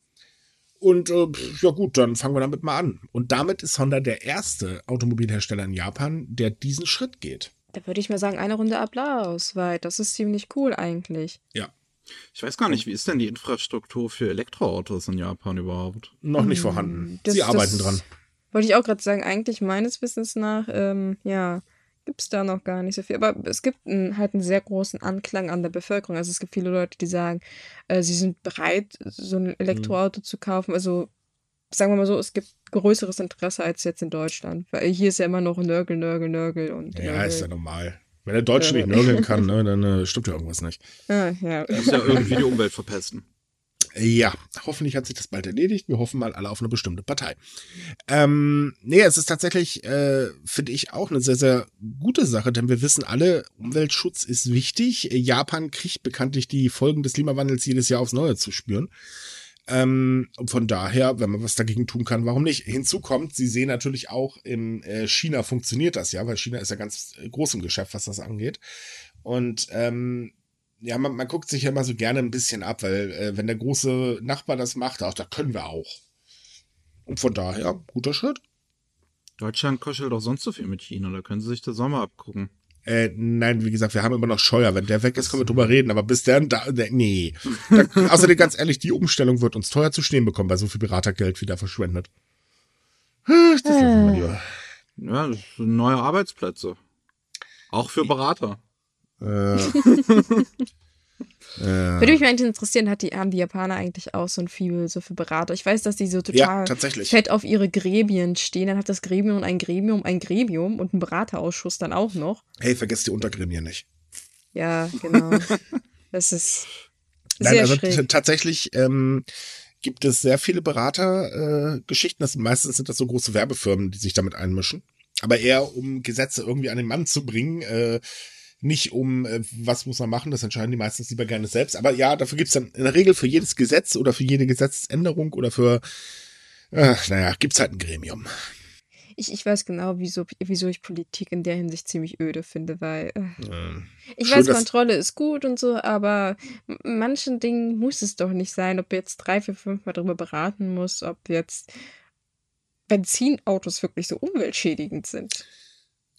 Und äh, ja gut, dann fangen wir damit mal an. Und damit ist Honda der erste Automobilhersteller in Japan, der diesen Schritt geht. Da würde ich mal sagen, eine Runde Applaus, weil das ist ziemlich cool eigentlich. Ja. Ich weiß gar nicht, wie ist denn die Infrastruktur für Elektroautos in Japan überhaupt? Noch nicht vorhanden. Mm, Das- Sie arbeiten das- dran. Wollte ich auch gerade sagen, eigentlich meines Wissens nach, ähm, ja, gibt es da noch gar nicht so viel. Aber es gibt einen, halt einen sehr großen Anklang an der Bevölkerung. Also es gibt viele Leute, die sagen, äh, sie sind bereit, so ein Elektroauto zu kaufen. Also sagen wir mal so, es gibt größeres Interesse als jetzt in Deutschland. Weil hier ist ja immer noch Nörgel, Nörgel, Nörgel und Ja, Nörgel. ist ja normal. Wenn der Deutsche nicht nörgeln kann, ne, dann äh, stimmt ja irgendwas nicht. Ah, ja. Das ist ja irgendwie die Umwelt verpesten. Ja, hoffentlich hat sich das bald erledigt. Wir hoffen mal alle auf eine bestimmte Partei. Ähm, nee, es ist tatsächlich, äh, finde ich, auch eine sehr, sehr gute Sache, denn wir wissen alle, Umweltschutz ist wichtig. Japan kriegt bekanntlich die Folgen des Klimawandels jedes Jahr aufs Neue zu spüren. Ähm, von daher, wenn man was dagegen tun kann, warum nicht? Hinzu kommt, Sie sehen natürlich auch, in äh, China funktioniert das ja, weil China ist ja ganz äh, groß im Geschäft, was das angeht. Und ähm, ja, man, man guckt sich ja immer so gerne ein bisschen ab, weil äh, wenn der große Nachbar das macht, ach, da können wir auch. Und von daher, guter Schritt. Deutschland kuschelt doch sonst so viel mit China, da können sie sich den Sommer abgucken. Äh, nein, wie gesagt, wir haben immer noch Scheuer. Wenn der weg ist, können wir drüber reden. Aber bis der, da, nee. Da, außerdem, ganz ehrlich, die Umstellung wird uns teuer zu stehen bekommen, bei so viel Beratergeld wieder verschwendet. Das lieber. Ja, das sind neue Arbeitsplätze. Auch für Berater. Äh, Würde mich mal interessieren, hat die, haben die Japaner eigentlich auch so ein Fibel so für Berater? Ich weiß, dass die so ja, total tatsächlich. fett auf ihre Gremien stehen. Dann hat das Gremium ein Gremium, ein Gremium und ein Beraterausschuss dann auch noch. Hey, vergesst die Untergremien nicht. Ja, genau. das ist Nein, sehr also schräg. tatsächlich ähm, gibt es sehr viele Beratergeschichten. Äh, meistens sind das so große Werbefirmen, die sich damit einmischen. Aber eher um Gesetze irgendwie an den Mann zu bringen, äh, nicht um äh, was muss man machen, das entscheiden die meistens lieber gerne selbst. Aber ja, dafür gibt's dann in der Regel für jedes Gesetz oder für jede Gesetzesänderung oder für äh, naja, gibt's halt ein Gremium. Ich, ich weiß genau, wieso, wieso ich Politik in der Hinsicht ziemlich öde finde, weil äh, Ähm, ich Schön, weiß, Kontrolle ist gut und so, aber manchen Dingen muss es doch nicht sein, ob jetzt drei, vier, fünf Mal darüber beraten muss, ob jetzt Benzinautos wirklich so umweltschädigend sind.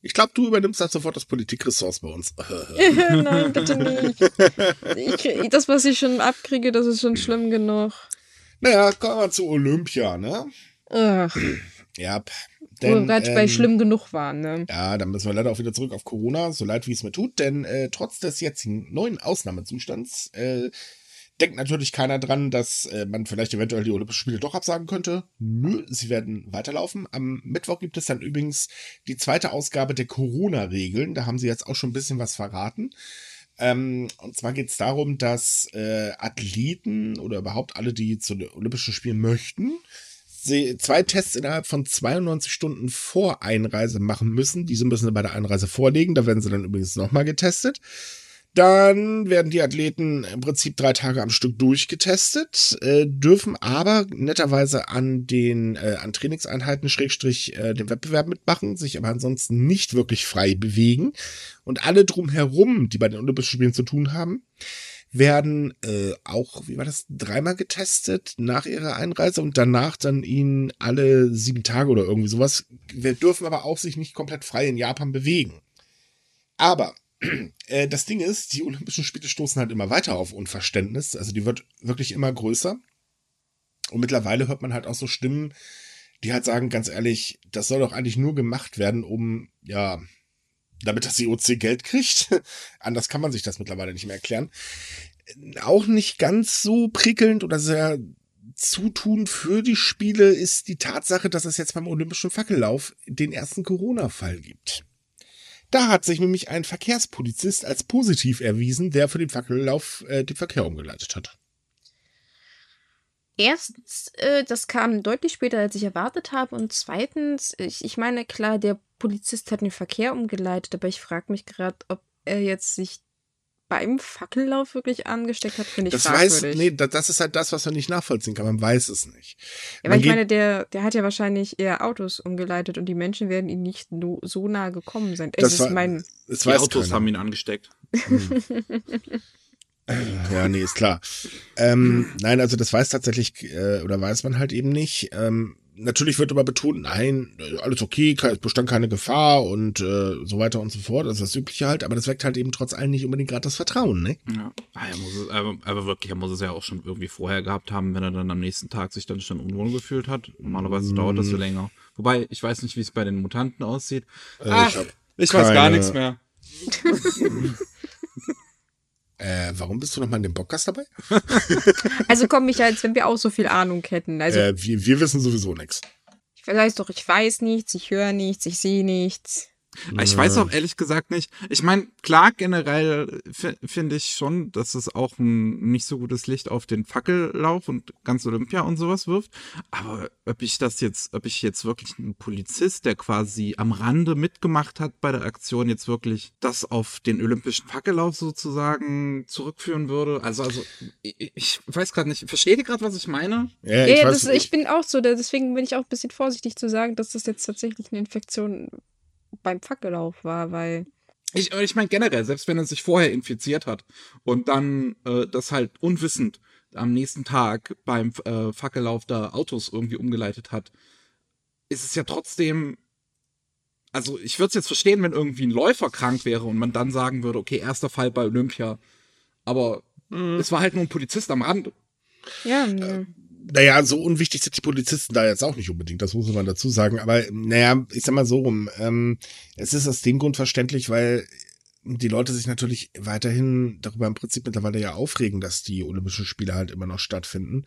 Ich glaube, du übernimmst halt sofort das Politikressorts bei uns. Nein, bitte nicht. Ich, das, was ich schon abkriege, das ist schon schlimm genug. naja, kommen wir zu Olympia, ne? Ach, Ja. wo wir gerade bei ähm, schlimm genug waren, ne? Ja, dann müssen wir leider auch wieder zurück auf Corona, so leid wie es mir tut, denn äh, trotz des jetzigen neuen Ausnahmezustands äh, denkt natürlich keiner dran, dass äh, man vielleicht eventuell die Olympischen Spiele doch absagen könnte. Nö, sie werden weiterlaufen. Am Mittwoch gibt es dann übrigens die zweite Ausgabe der Corona-Regeln. Da haben sie jetzt auch schon ein bisschen was verraten. Ähm, und zwar geht es darum, dass äh, Athleten oder überhaupt alle, die zu den Olympischen Spielen möchten, zwei Tests innerhalb von 92 Stunden vor Einreise machen müssen. Diese müssen sie bei der Einreise vorlegen. Da werden sie dann übrigens nochmal getestet. Dann werden die Athleten im Prinzip drei Tage am Stück durchgetestet, äh, dürfen aber netterweise an den äh, an Trainingseinheiten Schrägstrich äh, dem Wettbewerb mitmachen, sich aber ansonsten nicht wirklich frei bewegen. Und alle drumherum, die bei den Olympischen Spielen zu tun haben, werden äh, auch, wie war das, dreimal getestet nach ihrer Einreise und danach dann ihnen alle sieben Tage oder irgendwie sowas. Wir dürfen aber auch sich nicht komplett frei in Japan bewegen. Aber äh, das Ding ist, die Olympischen Spiele stoßen halt immer weiter auf Unverständnis. Also die wird wirklich immer größer. Und mittlerweile hört man halt auch so Stimmen, die halt sagen, ganz ehrlich, das soll doch eigentlich nur gemacht werden, um, ja, damit das IOC Geld kriegt. Anders kann man sich das mittlerweile nicht mehr erklären. Auch nicht ganz so prickelnd oder sehr zutun für die Spiele ist die Tatsache, dass es jetzt beim Olympischen Fackellauf den ersten Corona-Fall gibt. Da hat sich nämlich ein Verkehrspolizist als positiv erwiesen, der für den Fackellauf äh, den Verkehr umgeleitet hat. Erstens, äh, das kam deutlich später, als ich erwartet habe. Und zweitens, ich, ich meine, klar, der Polizist hat den Verkehr umgeleitet, aber ich frage mich gerade, ob er jetzt sich beim Fackellauf wirklich angesteckt hat, finde ich Das weiß, nee, das ist halt das, was man nicht nachvollziehen kann. Man weiß es nicht. Ja, weil ich meine, der, der hat ja wahrscheinlich eher Autos umgeleitet und die Menschen werden ihm nicht so nah gekommen sein. Das, das war, mein, das die Autos keiner. haben ihn angesteckt. Hm. Ja, nee, ist klar. Ähm, nein, also das weiß tatsächlich, äh, oder weiß man halt eben nicht. Ähm, natürlich wird aber betont, nein, alles okay, es bestand keine Gefahr und äh, so weiter und so fort. Das ist das Übliche halt, aber das weckt halt eben trotz allem nicht unbedingt gerade das Vertrauen, ne? Ja, ah, muss es, aber, aber, wirklich, er muss es ja auch schon irgendwie vorher gehabt haben, wenn er dann am nächsten Tag sich dann schon unwohl gefühlt hat. Normalerweise mm. dauert das ja länger. Wobei, ich weiß nicht, wie es bei den Mutanten aussieht. Äh, Ach, ich, ich weiß gar nichts mehr. Äh, warum bist du noch mal in dem Podcast dabei? also komm, Michael, als wenn wir auch so viel Ahnung hätten. Also, äh, wir, wir wissen sowieso nichts. Ich weiß doch, ich weiß nichts, ich höre nichts, ich sehe nichts. Ich weiß auch ehrlich gesagt nicht. Ich meine, klar, generell finde ich schon, dass es auch ein nicht so gutes Licht auf den Fackellauf und ganz Olympia und sowas wirft. Aber ob ich das jetzt, ob ich jetzt wirklich einen Polizist, der quasi am Rande mitgemacht hat bei der Aktion, jetzt wirklich das auf den olympischen Fackellauf sozusagen zurückführen würde. Also, also ich, ich weiß gerade nicht. Versteht ihr gerade, was ich meine? Ja, ich, ja, weiß, das, ich bin auch so, deswegen bin ich auch ein bisschen vorsichtig zu sagen, dass das jetzt tatsächlich eine Infektion beim Fackellauf war, weil. Ich, ich meine generell, selbst wenn er sich vorher infiziert hat und dann äh, das halt unwissend am nächsten Tag beim äh, Fackellauf da Autos irgendwie umgeleitet hat, ist es ja trotzdem. Also ich würde es jetzt verstehen, wenn irgendwie ein Läufer krank wäre und man dann sagen würde, okay, erster Fall bei Olympia. Aber mhm. es war halt nur ein Polizist am Rand. Ja, äh, naja, so unwichtig sind die Polizisten da jetzt auch nicht unbedingt, das muss man dazu sagen. Aber naja, ich sag mal so rum, ähm, es ist aus dem Grund verständlich, weil die Leute sich natürlich weiterhin darüber im Prinzip mittlerweile ja aufregen, dass die Olympischen Spiele halt immer noch stattfinden.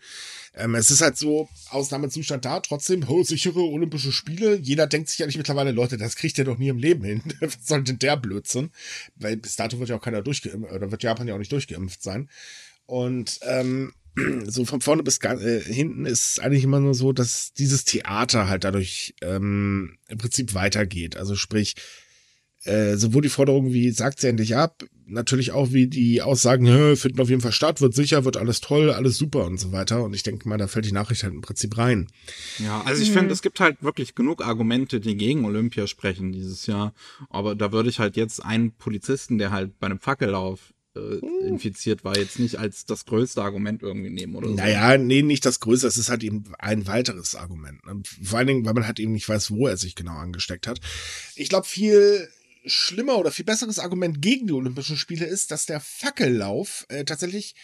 Ähm, es ist halt so, Ausnahmezustand da, trotzdem, oh, sichere Olympische Spiele. Jeder denkt sich ja nicht mittlerweile, Leute, das kriegt ihr doch nie im Leben hin. Was soll denn der Blödsinn? Weil bis dato wird ja auch keiner durchgeimpft, oder wird Japan ja auch nicht durchgeimpft sein. Und ähm, so von vorne bis äh, hinten ist eigentlich immer nur so, dass dieses Theater halt dadurch ähm, im Prinzip weitergeht. Also sprich, äh, sowohl die Forderung, wie sagt sie endlich ab, natürlich auch wie die Aussagen, finden auf jeden Fall statt, wird sicher, wird alles toll, alles super und so weiter. Und ich denke mal, da fällt die Nachricht halt im Prinzip rein. Ja, also ich mhm. finde, es gibt halt wirklich genug Argumente, die gegen Olympia sprechen dieses Jahr. Aber da würde ich halt jetzt einen Polizisten, der halt bei einem Fackellauf äh, hm. infiziert war, jetzt nicht als das größte Argument irgendwie nehmen oder so. Naja, nee, nicht das größte, es ist halt eben ein weiteres Argument. Ne? Vor allen Dingen, weil man halt eben nicht weiß, wo er sich genau angesteckt hat. Ich glaube, viel schlimmer oder viel besseres Argument gegen die Olympischen Spiele ist, dass der Fackellauf äh, tatsächlich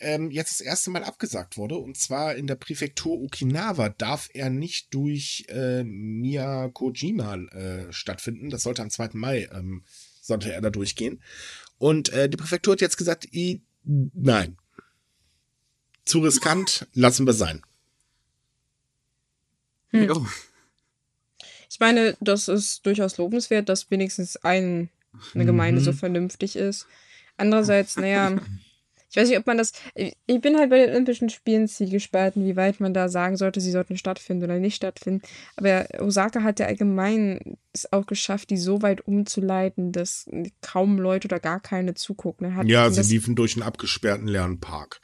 ähm, jetzt das erste Mal abgesagt wurde. Und zwar in der Präfektur Okinawa darf er nicht durch äh, Miyakojima äh, stattfinden. Das sollte am 2. Mai ähm, sollte er da durchgehen. Und äh, die Präfektur hat jetzt gesagt, i, nein. Zu riskant, lassen wir sein. Hm. Ich meine, das ist durchaus lobenswert, dass wenigstens ein, eine Gemeinde mhm. so vernünftig ist. Andererseits, naja, ich weiß nicht, ob man das. Ich bin halt bei den Olympischen Spielen zielgespalten, wie weit man da sagen sollte, sie sollten stattfinden oder nicht stattfinden. Aber Osaka hat ja allgemein es auch geschafft, die so weit umzuleiten, dass kaum Leute oder gar keine zugucken. Hat ja, sie liefen durch einen abgesperrten Lernpark.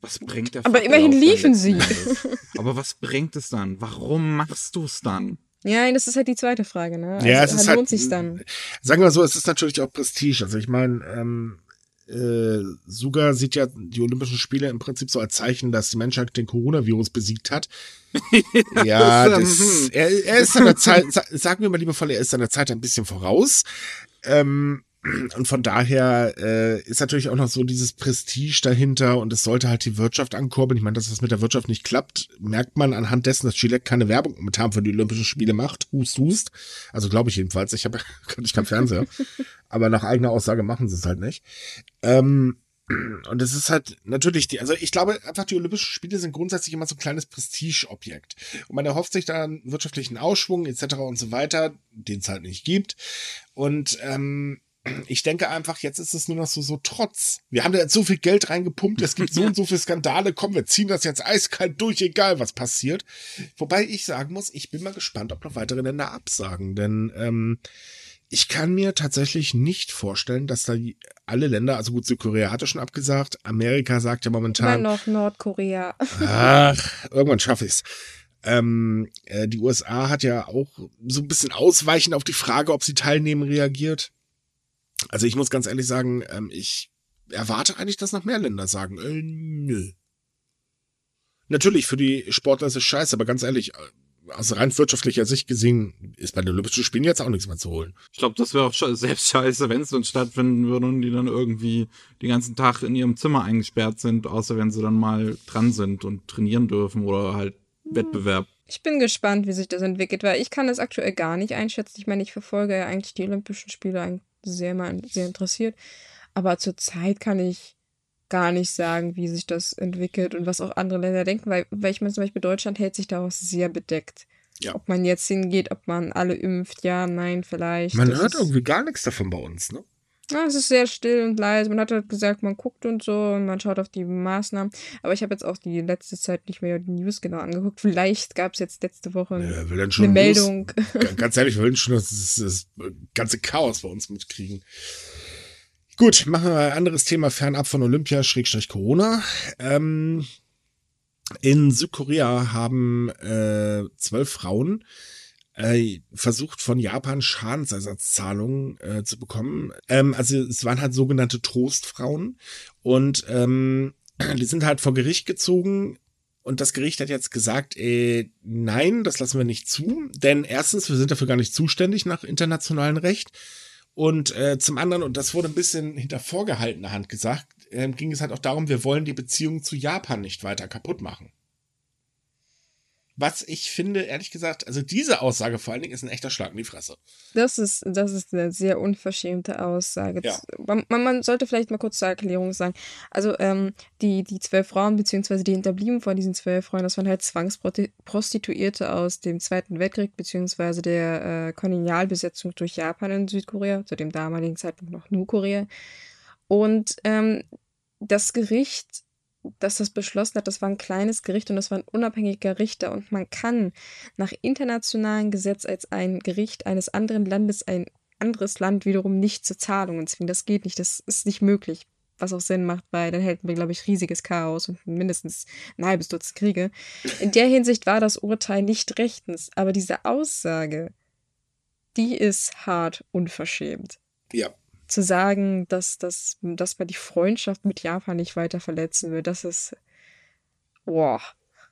Was bringt der Aber immerhin liefen sie. Aber was bringt es dann? Warum machst du es dann? Ja, das ist halt die zweite Frage, ne? Also, ja, es ist lohnt halt, sich dann. Sagen wir so, es ist natürlich auch Prestige. Also ich meine, ähm, äh, Suga sieht ja die Olympischen Spiele im Prinzip so als Zeichen, dass die Menschheit den Coronavirus besiegt hat. ja, das, er, er ist seiner Zeit, sagen wir mal liebevoll, er ist seiner Zeit ein bisschen voraus. Ähm, und von daher äh, ist natürlich auch noch so dieses Prestige dahinter und es sollte halt die Wirtschaft ankurbeln. Ich meine, dass das mit der Wirtschaft nicht klappt, merkt man anhand dessen, dass Chile keine Werbung momentan für die Olympischen Spiele macht. Hust, hust. Also glaube ich jedenfalls. Ich habe ich keinen Fernseher. Aber nach eigener Aussage machen sie es halt nicht. Ähm, und es ist halt natürlich die, also ich glaube einfach, die Olympischen Spiele sind grundsätzlich immer so ein kleines Prestigeobjekt. Und man erhofft sich da einen wirtschaftlichen Ausschwung etc. und so weiter, den es halt nicht gibt. Und ähm, ich denke einfach, jetzt ist es nur noch so, so trotz. Wir haben da jetzt so viel Geld reingepumpt, es gibt so und so viele Skandale, komm, wir ziehen das jetzt eiskalt durch, egal was passiert. Wobei ich sagen muss, ich bin mal gespannt, ob noch weitere Länder absagen, denn ähm, ich kann mir tatsächlich nicht vorstellen, dass da alle Länder, also gut, Südkorea hatte schon abgesagt, Amerika sagt ja momentan. Immer noch Nordkorea. Ach, irgendwann schaffe ich's. Ähm, äh, die USA hat ja auch so ein bisschen ausweichend auf die Frage, ob sie teilnehmen, reagiert. Also ich muss ganz ehrlich sagen, ähm, ich erwarte eigentlich, dass noch mehr Länder sagen, äh, nö. Natürlich, für die Sportler ist es scheiße, aber ganz ehrlich, äh, aus rein wirtschaftlicher Sicht gesehen ist bei den Olympischen Spielen jetzt auch nichts mehr zu holen. Ich glaube, das wäre auch selbst scheiße, wenn es dann stattfinden würde und die dann irgendwie den ganzen Tag in ihrem Zimmer eingesperrt sind, außer wenn sie dann mal dran sind und trainieren dürfen oder halt hm. Wettbewerb. Ich bin gespannt, wie sich das entwickelt, weil ich kann das aktuell gar nicht einschätzen. Ich meine, ich verfolge ja eigentlich die Olympischen Spiele sehr mal sehr interessiert, aber zurzeit kann ich gar nicht sagen, wie sich das entwickelt und was auch andere Länder denken, weil, weil ich meine, zum Beispiel Deutschland hält sich daraus sehr bedeckt. Ja. Ob man jetzt hingeht, ob man alle impft, ja, nein, vielleicht. Man hört irgendwie gar nichts davon bei uns, ne? Ja, es ist sehr still und leise. Man hat halt gesagt, man guckt und so und man schaut auf die Maßnahmen. Aber ich habe jetzt auch die letzte Zeit nicht mehr die News genau angeguckt. Vielleicht gab es jetzt letzte Woche ja, eine Meldung. News, ganz ehrlich, wir wollen schon das, das ganze Chaos bei uns mitkriegen. Gut, machen wir ein anderes Thema fernab von Olympia, Schrägstrich Corona. Ähm, in Südkorea haben äh, zwölf Frauen äh, versucht von Japan Schadensersatzzahlungen äh, zu bekommen. Ähm, also es waren halt sogenannte Trostfrauen und ähm, die sind halt vor Gericht gezogen und das Gericht hat jetzt gesagt, äh, nein, das lassen wir nicht zu, denn erstens, wir sind dafür gar nicht zuständig nach internationalem Recht. Und äh, zum anderen, und das wurde ein bisschen hinter vorgehaltener Hand gesagt, äh, ging es halt auch darum, wir wollen die Beziehung zu Japan nicht weiter kaputt machen. Was ich finde, ehrlich gesagt, also diese Aussage vor allen Dingen ist ein echter Schlag in die Fresse. Das ist, das ist eine sehr unverschämte Aussage. Ja. Man, man, sollte vielleicht mal kurz zur Erklärung sagen. Also ähm, die, die zwölf Frauen, beziehungsweise die Hinterblieben von diesen zwölf Frauen, das waren halt Zwangsprostituierte aus dem Zweiten Weltkrieg, beziehungsweise der äh, Kolonialbesetzung durch Japan in Südkorea, zu dem damaligen Zeitpunkt noch Nordkorea. Und ähm, das Gericht dass das beschlossen hat, das war ein kleines Gericht und das war ein unabhängiger Richter und man kann nach internationalem Gesetz als ein Gericht eines anderen Landes ein anderes Land wiederum nicht zu Zahlungen zwingen. Das geht nicht, das ist nicht möglich. Was auch Sinn macht, weil dann hätten wir, glaube ich, riesiges Chaos und mindestens ein halbes Dutzend Kriege. In der Hinsicht war das Urteil nicht rechtens, aber diese Aussage, die ist hart unverschämt. Ja, zu sagen, dass, dass, dass man die Freundschaft mit Japan nicht weiter verletzen will, das ist. Boah.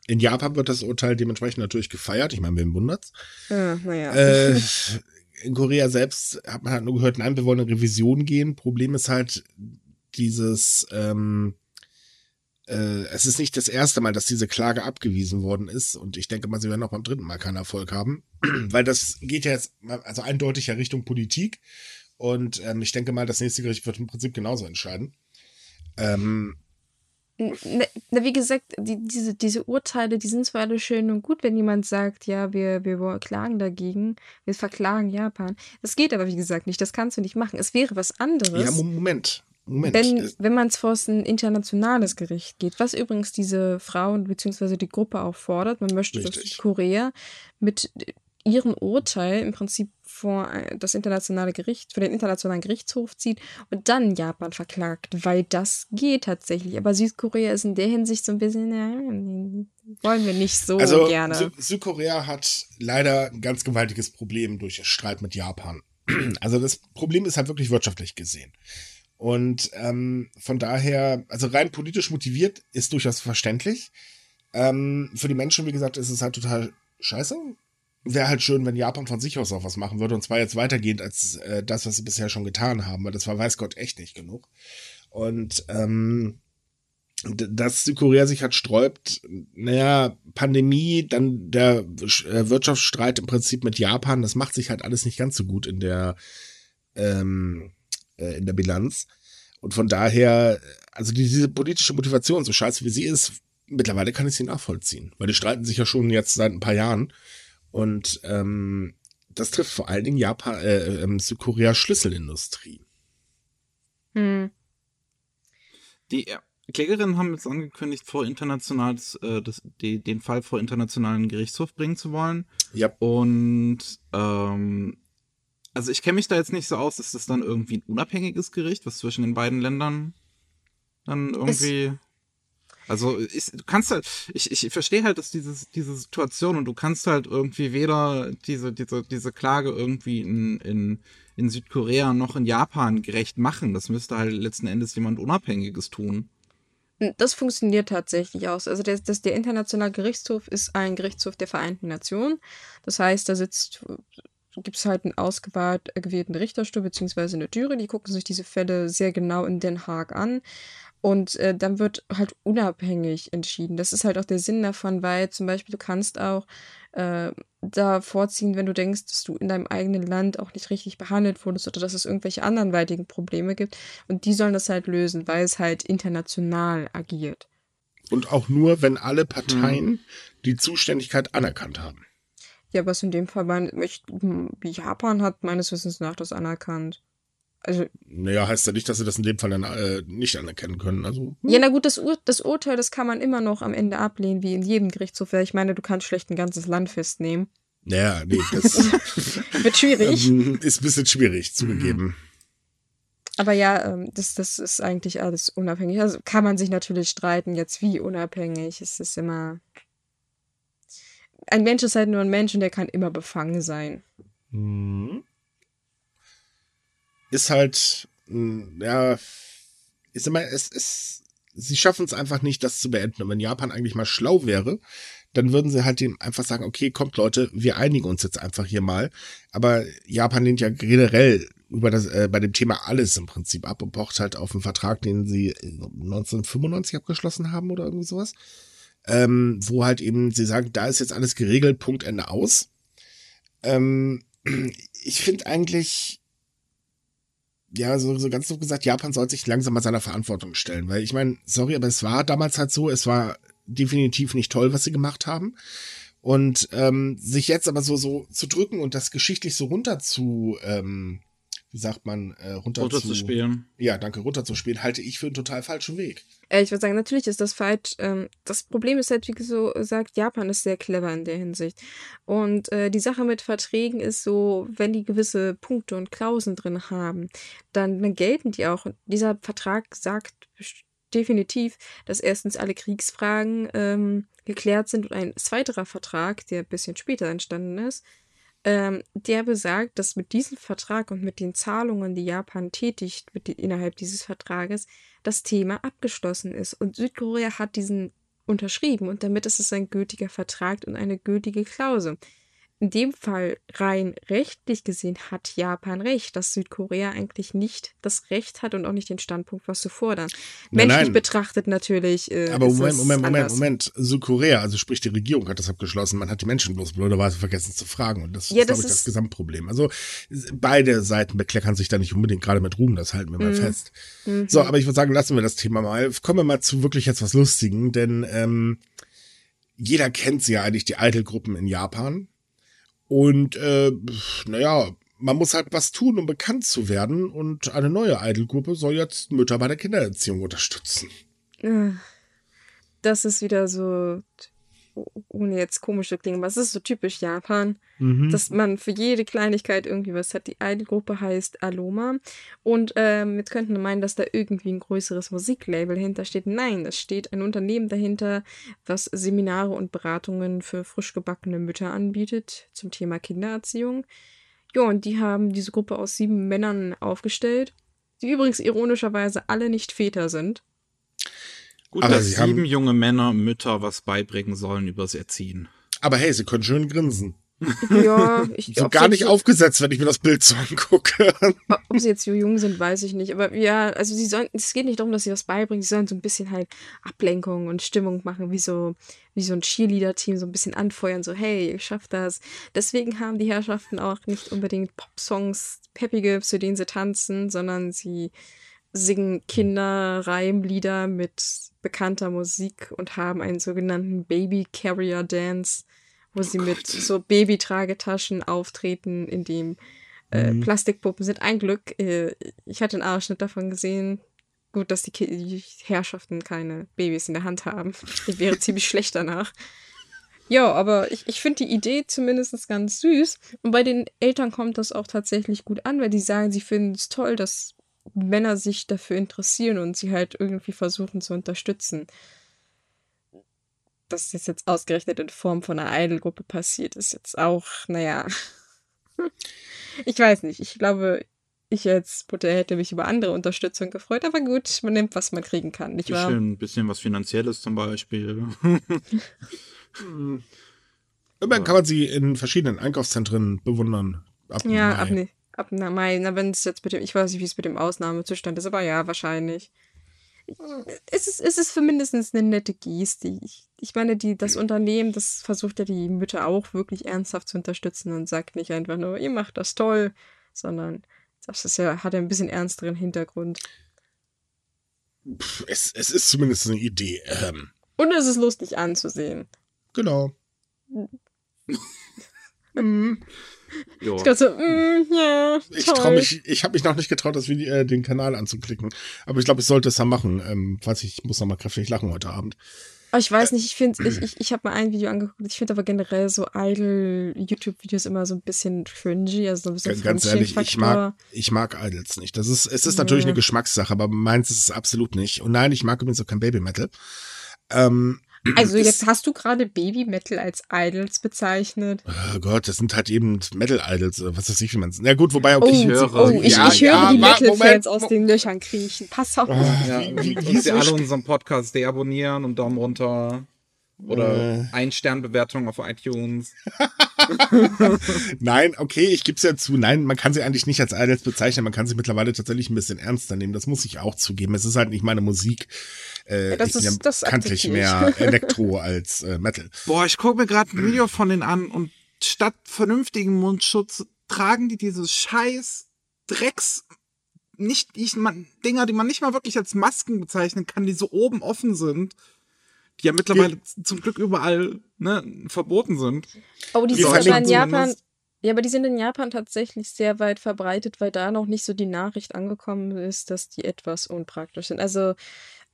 In Japan wird das Urteil dementsprechend natürlich gefeiert. Ich meine, wem wundert's? Ja, naja. Äh, in Korea selbst hat man halt nur gehört, nein, wir wollen eine Revision gehen. Problem ist halt dieses, ähm, äh, es ist nicht das erste Mal, dass diese Klage abgewiesen worden ist. Und ich denke mal, sie werden auch beim dritten Mal keinen Erfolg haben. Weil das geht ja jetzt, also eindeutig ja Richtung Politik. Und ähm, ich denke mal, das nächste Gericht wird im Prinzip genauso entscheiden. Ähm, na, wie gesagt, die, diese, diese Urteile, die sind zwar alle schön und gut, wenn jemand sagt, ja, wir, wir klagen dagegen, wir verklagen Japan. Das geht aber, wie gesagt, nicht. Das kannst du nicht machen. Es wäre was anderes. Ja, Moment. Moment. Wenn, wenn man es vor ein internationales Gericht geht, was übrigens diese Frauen bzw. die Gruppe auch fordert, man möchte, Richtig. dass Korea mit ihren Urteil im Prinzip vor das internationale Gericht, vor den internationalen Gerichtshof zieht und dann Japan verklagt, weil das geht tatsächlich. Aber Südkorea ist in der Hinsicht so ein bisschen, ja, wollen wir nicht so also, gerne. Sü Südkorea hat leider ein ganz gewaltiges Problem durch den Streit mit Japan. Also das Problem ist halt wirklich wirtschaftlich gesehen. Und ähm, von daher, also rein politisch motiviert ist durchaus verständlich. Ähm, für die Menschen, wie gesagt, ist es halt total scheiße, wäre halt schön, wenn Japan von sich aus auch was machen würde. Und zwar jetzt weitergehend als äh, das, was sie bisher schon getan haben, weil das war, weiß Gott, echt nicht genug. Und ähm, dass Südkorea sich hat sträubt, naja, Pandemie, dann der äh, Wirtschaftsstreit im Prinzip mit Japan, das macht sich halt alles nicht ganz so gut in der, ähm, äh, in der Bilanz. Und von daher, also diese politische Motivation, so scheiße wie sie ist, mittlerweile kann ich sie nachvollziehen. Weil die streiten sich ja schon jetzt seit ein paar Jahren. Und ähm, das trifft vor allen Dingen Japan, äh, äh, Südkorea Schlüsselindustrie. Hm. Die Klägerinnen haben jetzt angekündigt, vor internationales, äh, das, die, den Fall vor internationalen Gerichtshof bringen zu wollen. Ja. Und ähm, also ich kenne mich da jetzt nicht so aus, ist das dann irgendwie ein unabhängiges Gericht, was zwischen den beiden Ländern dann irgendwie. Es also ich, du kannst halt, ich, ich verstehe halt, dass dieses, diese Situation und du kannst halt irgendwie weder diese, diese, diese Klage irgendwie in, in, in Südkorea noch in Japan gerecht machen. Das müsste halt letzten Endes jemand Unabhängiges tun. Das funktioniert tatsächlich aus. Also das, das, der Internationale Gerichtshof ist ein Gerichtshof der Vereinten Nationen. Das heißt, da sitzt gibt es halt einen ausgewählten Richterstuhl beziehungsweise eine Jury, die gucken sich diese Fälle sehr genau in Den Haag an. Und äh, dann wird halt unabhängig entschieden. Das ist halt auch der Sinn davon, weil zum Beispiel du kannst auch äh, da vorziehen, wenn du denkst, dass du in deinem eigenen Land auch nicht richtig behandelt wurdest oder dass es irgendwelche anderweitigen Probleme gibt. Und die sollen das halt lösen, weil es halt international agiert. Und auch nur, wenn alle Parteien hm. die Zuständigkeit anerkannt haben. Ja, was in dem Fall bei Japan hat meines Wissens nach das anerkannt. Also, naja, heißt ja nicht, dass sie das in dem Fall dann äh, nicht anerkennen können. Also, hm. Ja, na gut, das, Ur das Urteil, das kann man immer noch am Ende ablehnen, wie in jedem Gerichtshof. Ich meine, du kannst schlecht ein ganzes Land festnehmen. Naja, nee, das wird schwierig. Ähm, ist ein bisschen schwierig zugegeben. Aber ja, ähm, das, das ist eigentlich alles unabhängig. Also kann man sich natürlich streiten, jetzt wie unabhängig. Es ist immer. Ein Mensch ist halt nur ein Mensch und der kann immer befangen sein. Mhm ist halt, hm, ja, ist immer, es ist, sie schaffen es einfach nicht, das zu beenden. Und wenn Japan eigentlich mal schlau wäre, dann würden sie halt dem einfach sagen, okay, kommt Leute, wir einigen uns jetzt einfach hier mal. Aber Japan lehnt ja generell über das, äh, bei dem Thema alles im Prinzip ab und pocht halt auf einen Vertrag, den sie 1995 abgeschlossen haben oder irgendwie sowas. Ähm, wo halt eben sie sagen, da ist jetzt alles geregelt, Punkt, Ende aus. Ähm, ich finde eigentlich, ja, so, so ganz so gesagt, Japan sollte sich langsam mal seiner Verantwortung stellen. Weil ich meine, sorry, aber es war damals halt so, es war definitiv nicht toll, was sie gemacht haben. Und ähm, sich jetzt aber so, so zu drücken und das geschichtlich so runter zu, ähm, wie sagt man, äh, runter, runter zu, zu, spielen. Ja, danke, runter zu spielen, halte ich für einen total falschen Weg. Äh, ich würde sagen, natürlich ist das falsch. Ähm, das Problem ist halt, wie gesagt, Japan ist sehr clever in der Hinsicht. Und äh, die Sache mit Verträgen ist so, wenn die gewisse Punkte und Klauseln drin haben, dann, dann gelten die auch. dieser Vertrag sagt definitiv, dass erstens alle Kriegsfragen ähm, geklärt sind und ein zweiterer Vertrag, der ein bisschen später entstanden ist, ähm, der besagt, dass mit diesem Vertrag und mit den Zahlungen, die Japan tätigt die, innerhalb dieses Vertrages, das Thema abgeschlossen ist. Und Südkorea hat diesen unterschrieben und damit ist es ein gültiger Vertrag und eine gültige Klausel in dem Fall rein rechtlich gesehen hat Japan recht, dass Südkorea eigentlich nicht das Recht hat und auch nicht den Standpunkt, was zu fordern. Nein, Menschlich nein. betrachtet natürlich. Äh, Aber Moment, Moment, Moment, Moment. Südkorea, also sprich die Regierung hat das abgeschlossen. Man hat die Menschen bloß blöderweise vergessen zu fragen. Und das ja, ist, glaube ich, das Gesamtproblem. Also beide Seiten bekleckern sich da nicht unbedingt gerade mit Ruhm, das halten wir mal mhm. fest. Mhm. So, aber ich würde sagen, lassen wir das Thema mal. Kommen wir mal zu wirklich jetzt was Lustigen, denn ähm, jeder kennt ja eigentlich die Idol-Gruppen in Japan. Und äh, naja, man muss halt was tun, um bekannt zu werden. Und eine neue Idol-Gruppe soll jetzt Mütter bei der Kindererziehung unterstützen. Das ist wieder so ohne jetzt komische klingen, aber es ist so typisch Japan, mhm. dass man für jede Kleinigkeit irgendwie was hat. Die eine Gruppe heißt Aloma und ähm, jetzt könnten wir meinen, dass da irgendwie ein größeres Musiklabel hintersteht. Nein, es steht ein Unternehmen dahinter, was Seminare und Beratungen für frisch gebackene Mütter anbietet zum Thema Kindererziehung. Ja, und die haben diese Gruppe aus sieben Männern aufgestellt, die übrigens ironischerweise alle nicht Väter sind. Gut, aber dass sieben junge Männer Mütter was beibringen sollen übers Erziehen. Aber hey, sie können schön grinsen. Ja, ich, So gar sie nicht jetzt, aufgesetzt, wenn ich mir das Bild so angucke. Ob sie jetzt so jung sind, weiß ich nicht. Aber ja, also sie sollen, es geht nicht darum, dass sie was beibringen, sie sollen so ein bisschen halt Ablenkung und Stimmung machen, wie so, wie so ein Cheerleader-Team, so ein bisschen anfeuern, so, hey, ihr schafft das. Deswegen haben die Herrschaften auch nicht unbedingt Pop-Songs, peppige, zu denen sie tanzen, sondern sie singen Kinderreimlieder mit bekannter Musik und haben einen sogenannten Baby Carrier Dance, wo sie mit so Babytragetaschen auftreten, in dem äh, Mhm. Plastikpuppen sind. Ein Glück, äh, ich hatte einen Ausschnitt davon gesehen. Gut, dass die, Ki die Herrschaften keine Babys in der Hand haben. Ich wäre ziemlich schlecht danach. Ja, aber ich, ich finde die Idee zumindest ganz süß. Und bei den Eltern kommt das auch tatsächlich gut an, weil die sagen, sie finden es toll, dass Männer sich dafür interessieren und sie halt irgendwie versuchen zu unterstützen. Dass das jetzt ausgerechnet in Form von einer Idol-Gruppe passiert, ist jetzt auch, naja. Ich weiß nicht. Ich glaube, ich als Mutter hätte mich über andere Unterstützung gefreut, aber gut, man nimmt, was man kriegen kann, nicht wahr? Bisschen, bisschen was Finanzielles zum Beispiel. Immerhin kann man sie in verschiedenen Einkaufszentren bewundern. Ab Ja, Mai. ab, ab na. Na, wenn es jetzt mit dem, ich weiß nicht, wie es mit dem Ausnahmezustand ist, aber ja, wahrscheinlich. Es ist, es ist für mindestens eine nette Geste. Ich, ich meine, die, das Unternehmen, das versucht ja die Mütter auch wirklich ernsthaft zu unterstützen und sagt nicht einfach nur, ihr macht das toll, sondern das ist ja, hat ja ein bisschen ernsteren Hintergrund. Es, es ist zumindest eine Idee. Ähm, Und es ist lustig anzusehen. genau. Jo. Ich so, mm, ja, Ich traue mich, ich habe mich noch nicht getraut, das Video, äh, den Kanal anzuklicken. Aber ich glaube, ich sollte es ja machen. Ähm, falls ich, ich muss noch mal kräftig lachen heute Abend. Aber ich weiß nicht, ich finde, ich, ich, ich habe mal ein Video angeguckt, ich finde aber generell so Idol-YouTube-Videos immer so ein bisschen cringy, also so ein bisschen Ganz ehrlich, ich mag, ich mag Idols nicht. Das ist, es ist natürlich Ja. eine Geschmackssache, aber meins ist es absolut nicht. Und nein, ich mag übrigens auch kein Baby-Metal. Ähm, Also das- jetzt hast du gerade Baby-Metal als Idols bezeichnet. Oh Gott, das sind halt eben Metal-Idols, oder was weiß ich, wie man es. Na gut, wobei, Oh, okay, ich höre- oh ich, Ja, ich höre ja, die Metal-Fans Moment, aus den Löchern kriechen. Pass auf. Oh, Ja, wie, und, wie, und wie alle unseren Podcast deabonnieren und Daumen runter. Oder Äh. Ein-Stern-Bewertung auf iTunes. Nein, okay, ich gebe es ja zu. Nein, man kann sie eigentlich nicht als Idols bezeichnen. Man kann sie mittlerweile tatsächlich ein bisschen ernster nehmen. Das muss ich auch zugeben. Es ist halt nicht meine Musik. Äh, Ja, das ich ist- das bekanntlich akzeptiere ich. mehr Elektro als äh, Metal. Boah, ich gucke mir gerade ein Video von denen an und statt vernünftigen Mundschutz tragen die diese scheiß Drecks nicht ich, man, Dinger, die man nicht mal wirklich als Masken bezeichnen kann, die so oben offen sind, die ja mittlerweile z- zum Glück überall ne, verboten sind. Oh, die sind aber in Japan. Ja, aber die sind in Japan tatsächlich sehr weit verbreitet, weil da noch nicht so die Nachricht angekommen ist, dass die etwas unpraktisch sind. Also,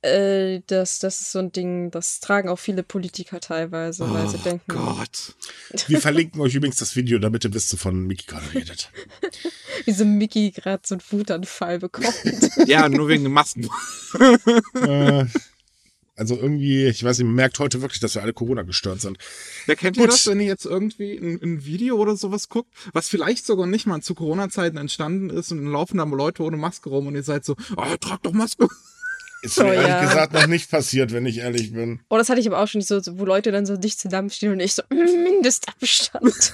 äh, das, das ist so ein Ding, das tragen auch viele Politiker teilweise, weil sie oh denken. Gott. Wir verlinken euch übrigens das Video, damit ihr wisst, wovon Miki gerade redet. wie so Mickey gerade so einen Wutanfall bekommt. Ja, nur wegen den Masken. äh, also irgendwie, ich weiß nicht, man merkt heute wirklich, dass wir alle Corona gestört sind. Ja, kennt ihr Gut. das, wenn ihr jetzt irgendwie ein, ein Video oder sowas guckt, was vielleicht sogar nicht mal zu Corona-Zeiten entstanden ist und dann laufen da Leute ohne Maske rum und ihr seid so, oh, trag doch Maske. Ist mir Oh, ehrlich ja. gesagt noch nicht passiert, wenn ich ehrlich bin. Oh, das hatte ich aber auch schon so, wo Leute dann so dicht zusammenstehen und ich so, "Mm, Mindestabstand.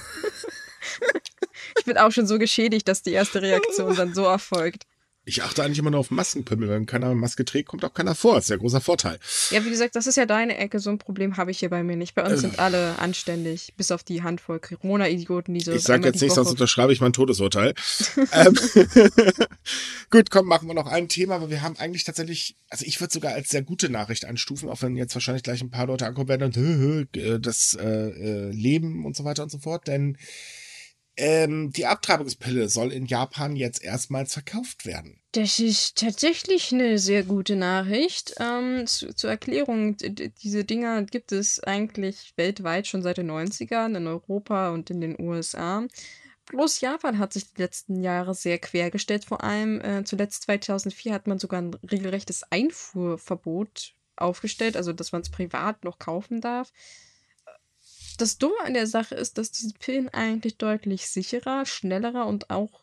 ich bin auch schon so geschädigt, dass die erste Reaktion dann so erfolgt. Ich achte eigentlich immer nur auf Maskenpimmel. Wenn keiner eine Maske trägt, kommt auch keiner vor. Das ist ja ein großer Vorteil. Ja, wie gesagt, das ist ja deine Ecke. So ein Problem habe ich hier bei mir nicht. Bei uns sind alle anständig, bis auf die Handvoll Corona-Idioten, die so. Ich sage jetzt nichts, sonst unterschreibe ich mein Todesurteil. ähm, Gut, komm, machen wir noch ein Thema, aber wir haben eigentlich tatsächlich, also ich würde sogar als sehr gute Nachricht einstufen, auch wenn jetzt wahrscheinlich gleich ein paar Leute ankommen werden und "Hö, hö, äh, das äh, äh, Leben und so weiter und so fort, denn ähm, die Abtreibungspille soll in Japan jetzt erstmals verkauft werden. Das ist tatsächlich eine sehr gute Nachricht. Ähm, zu, zur Erklärung, diese Dinger gibt es eigentlich weltweit schon seit den 90ern in Europa und in den USA. Bloß Japan hat sich die letzten Jahre sehr quergestellt. Vor allem äh, zuletzt 2004 hat man sogar ein regelrechtes Einfuhrverbot aufgestellt, also dass man es privat noch kaufen darf. Das Dumme an der Sache ist, dass diese Pillen eigentlich deutlich sicherer, schnellerer und auch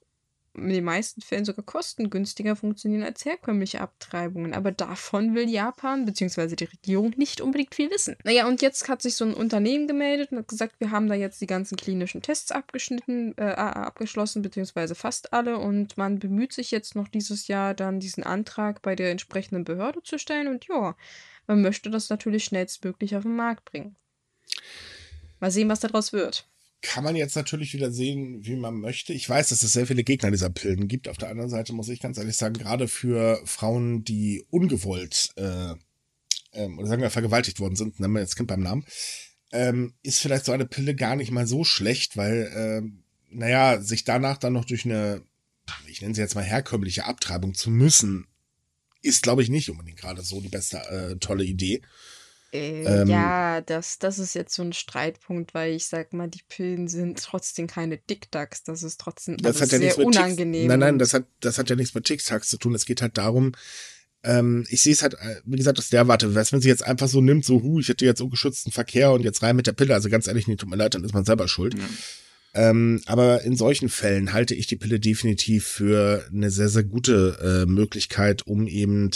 in den meisten Fällen sogar kostengünstiger funktionieren als herkömmliche Abtreibungen. Aber davon will Japan bzw. die Regierung nicht unbedingt viel wissen. Naja, und jetzt hat sich so ein Unternehmen gemeldet und hat gesagt, wir haben da jetzt die ganzen klinischen Tests abgeschnitten, äh, abgeschlossen, beziehungsweise fast alle. Und man bemüht sich jetzt noch dieses Jahr dann diesen Antrag bei der entsprechenden Behörde zu stellen. Und ja, man möchte das natürlich schnellstmöglich auf den Markt bringen. Mal sehen, was daraus wird kann man jetzt natürlich wieder sehen, wie man möchte. Ich weiß, dass es sehr viele Gegner dieser Pillen gibt. Auf der anderen Seite muss ich ganz ehrlich sagen, gerade für Frauen, die ungewollt äh, ähm, oder sagen wir vergewaltigt worden sind, nennen wir jetzt Kind beim Namen, ähm, ist vielleicht so eine Pille gar nicht mal so schlecht, weil, ähm, naja, sich danach dann noch durch eine, ich nenne sie jetzt mal herkömmliche Abtreibung zu müssen, ist, glaube ich, nicht unbedingt gerade so die beste äh, tolle Idee. Äh, ähm, ja, das, das ist jetzt so ein Streitpunkt, weil ich sag mal, die Pillen sind trotzdem keine Tic-Tacs. Das ist trotzdem das hat ja sehr unangenehm. nein, nein, das hat, das hat ja nichts mit Tic-Tacs zu tun. Es geht halt darum, ähm, ich sehe es halt, äh, wie gesagt, aus der Warte. Wenn sie jetzt einfach so nimmt, so, hu, ich hätte jetzt ungeschützten Verkehr und jetzt rein mit der Pille, also ganz ehrlich, nee, tut mir leid, dann ist man selber schuld. Ja. Ähm, aber in solchen Fällen halte ich die Pille definitiv für eine sehr, sehr gute äh, Möglichkeit, um eben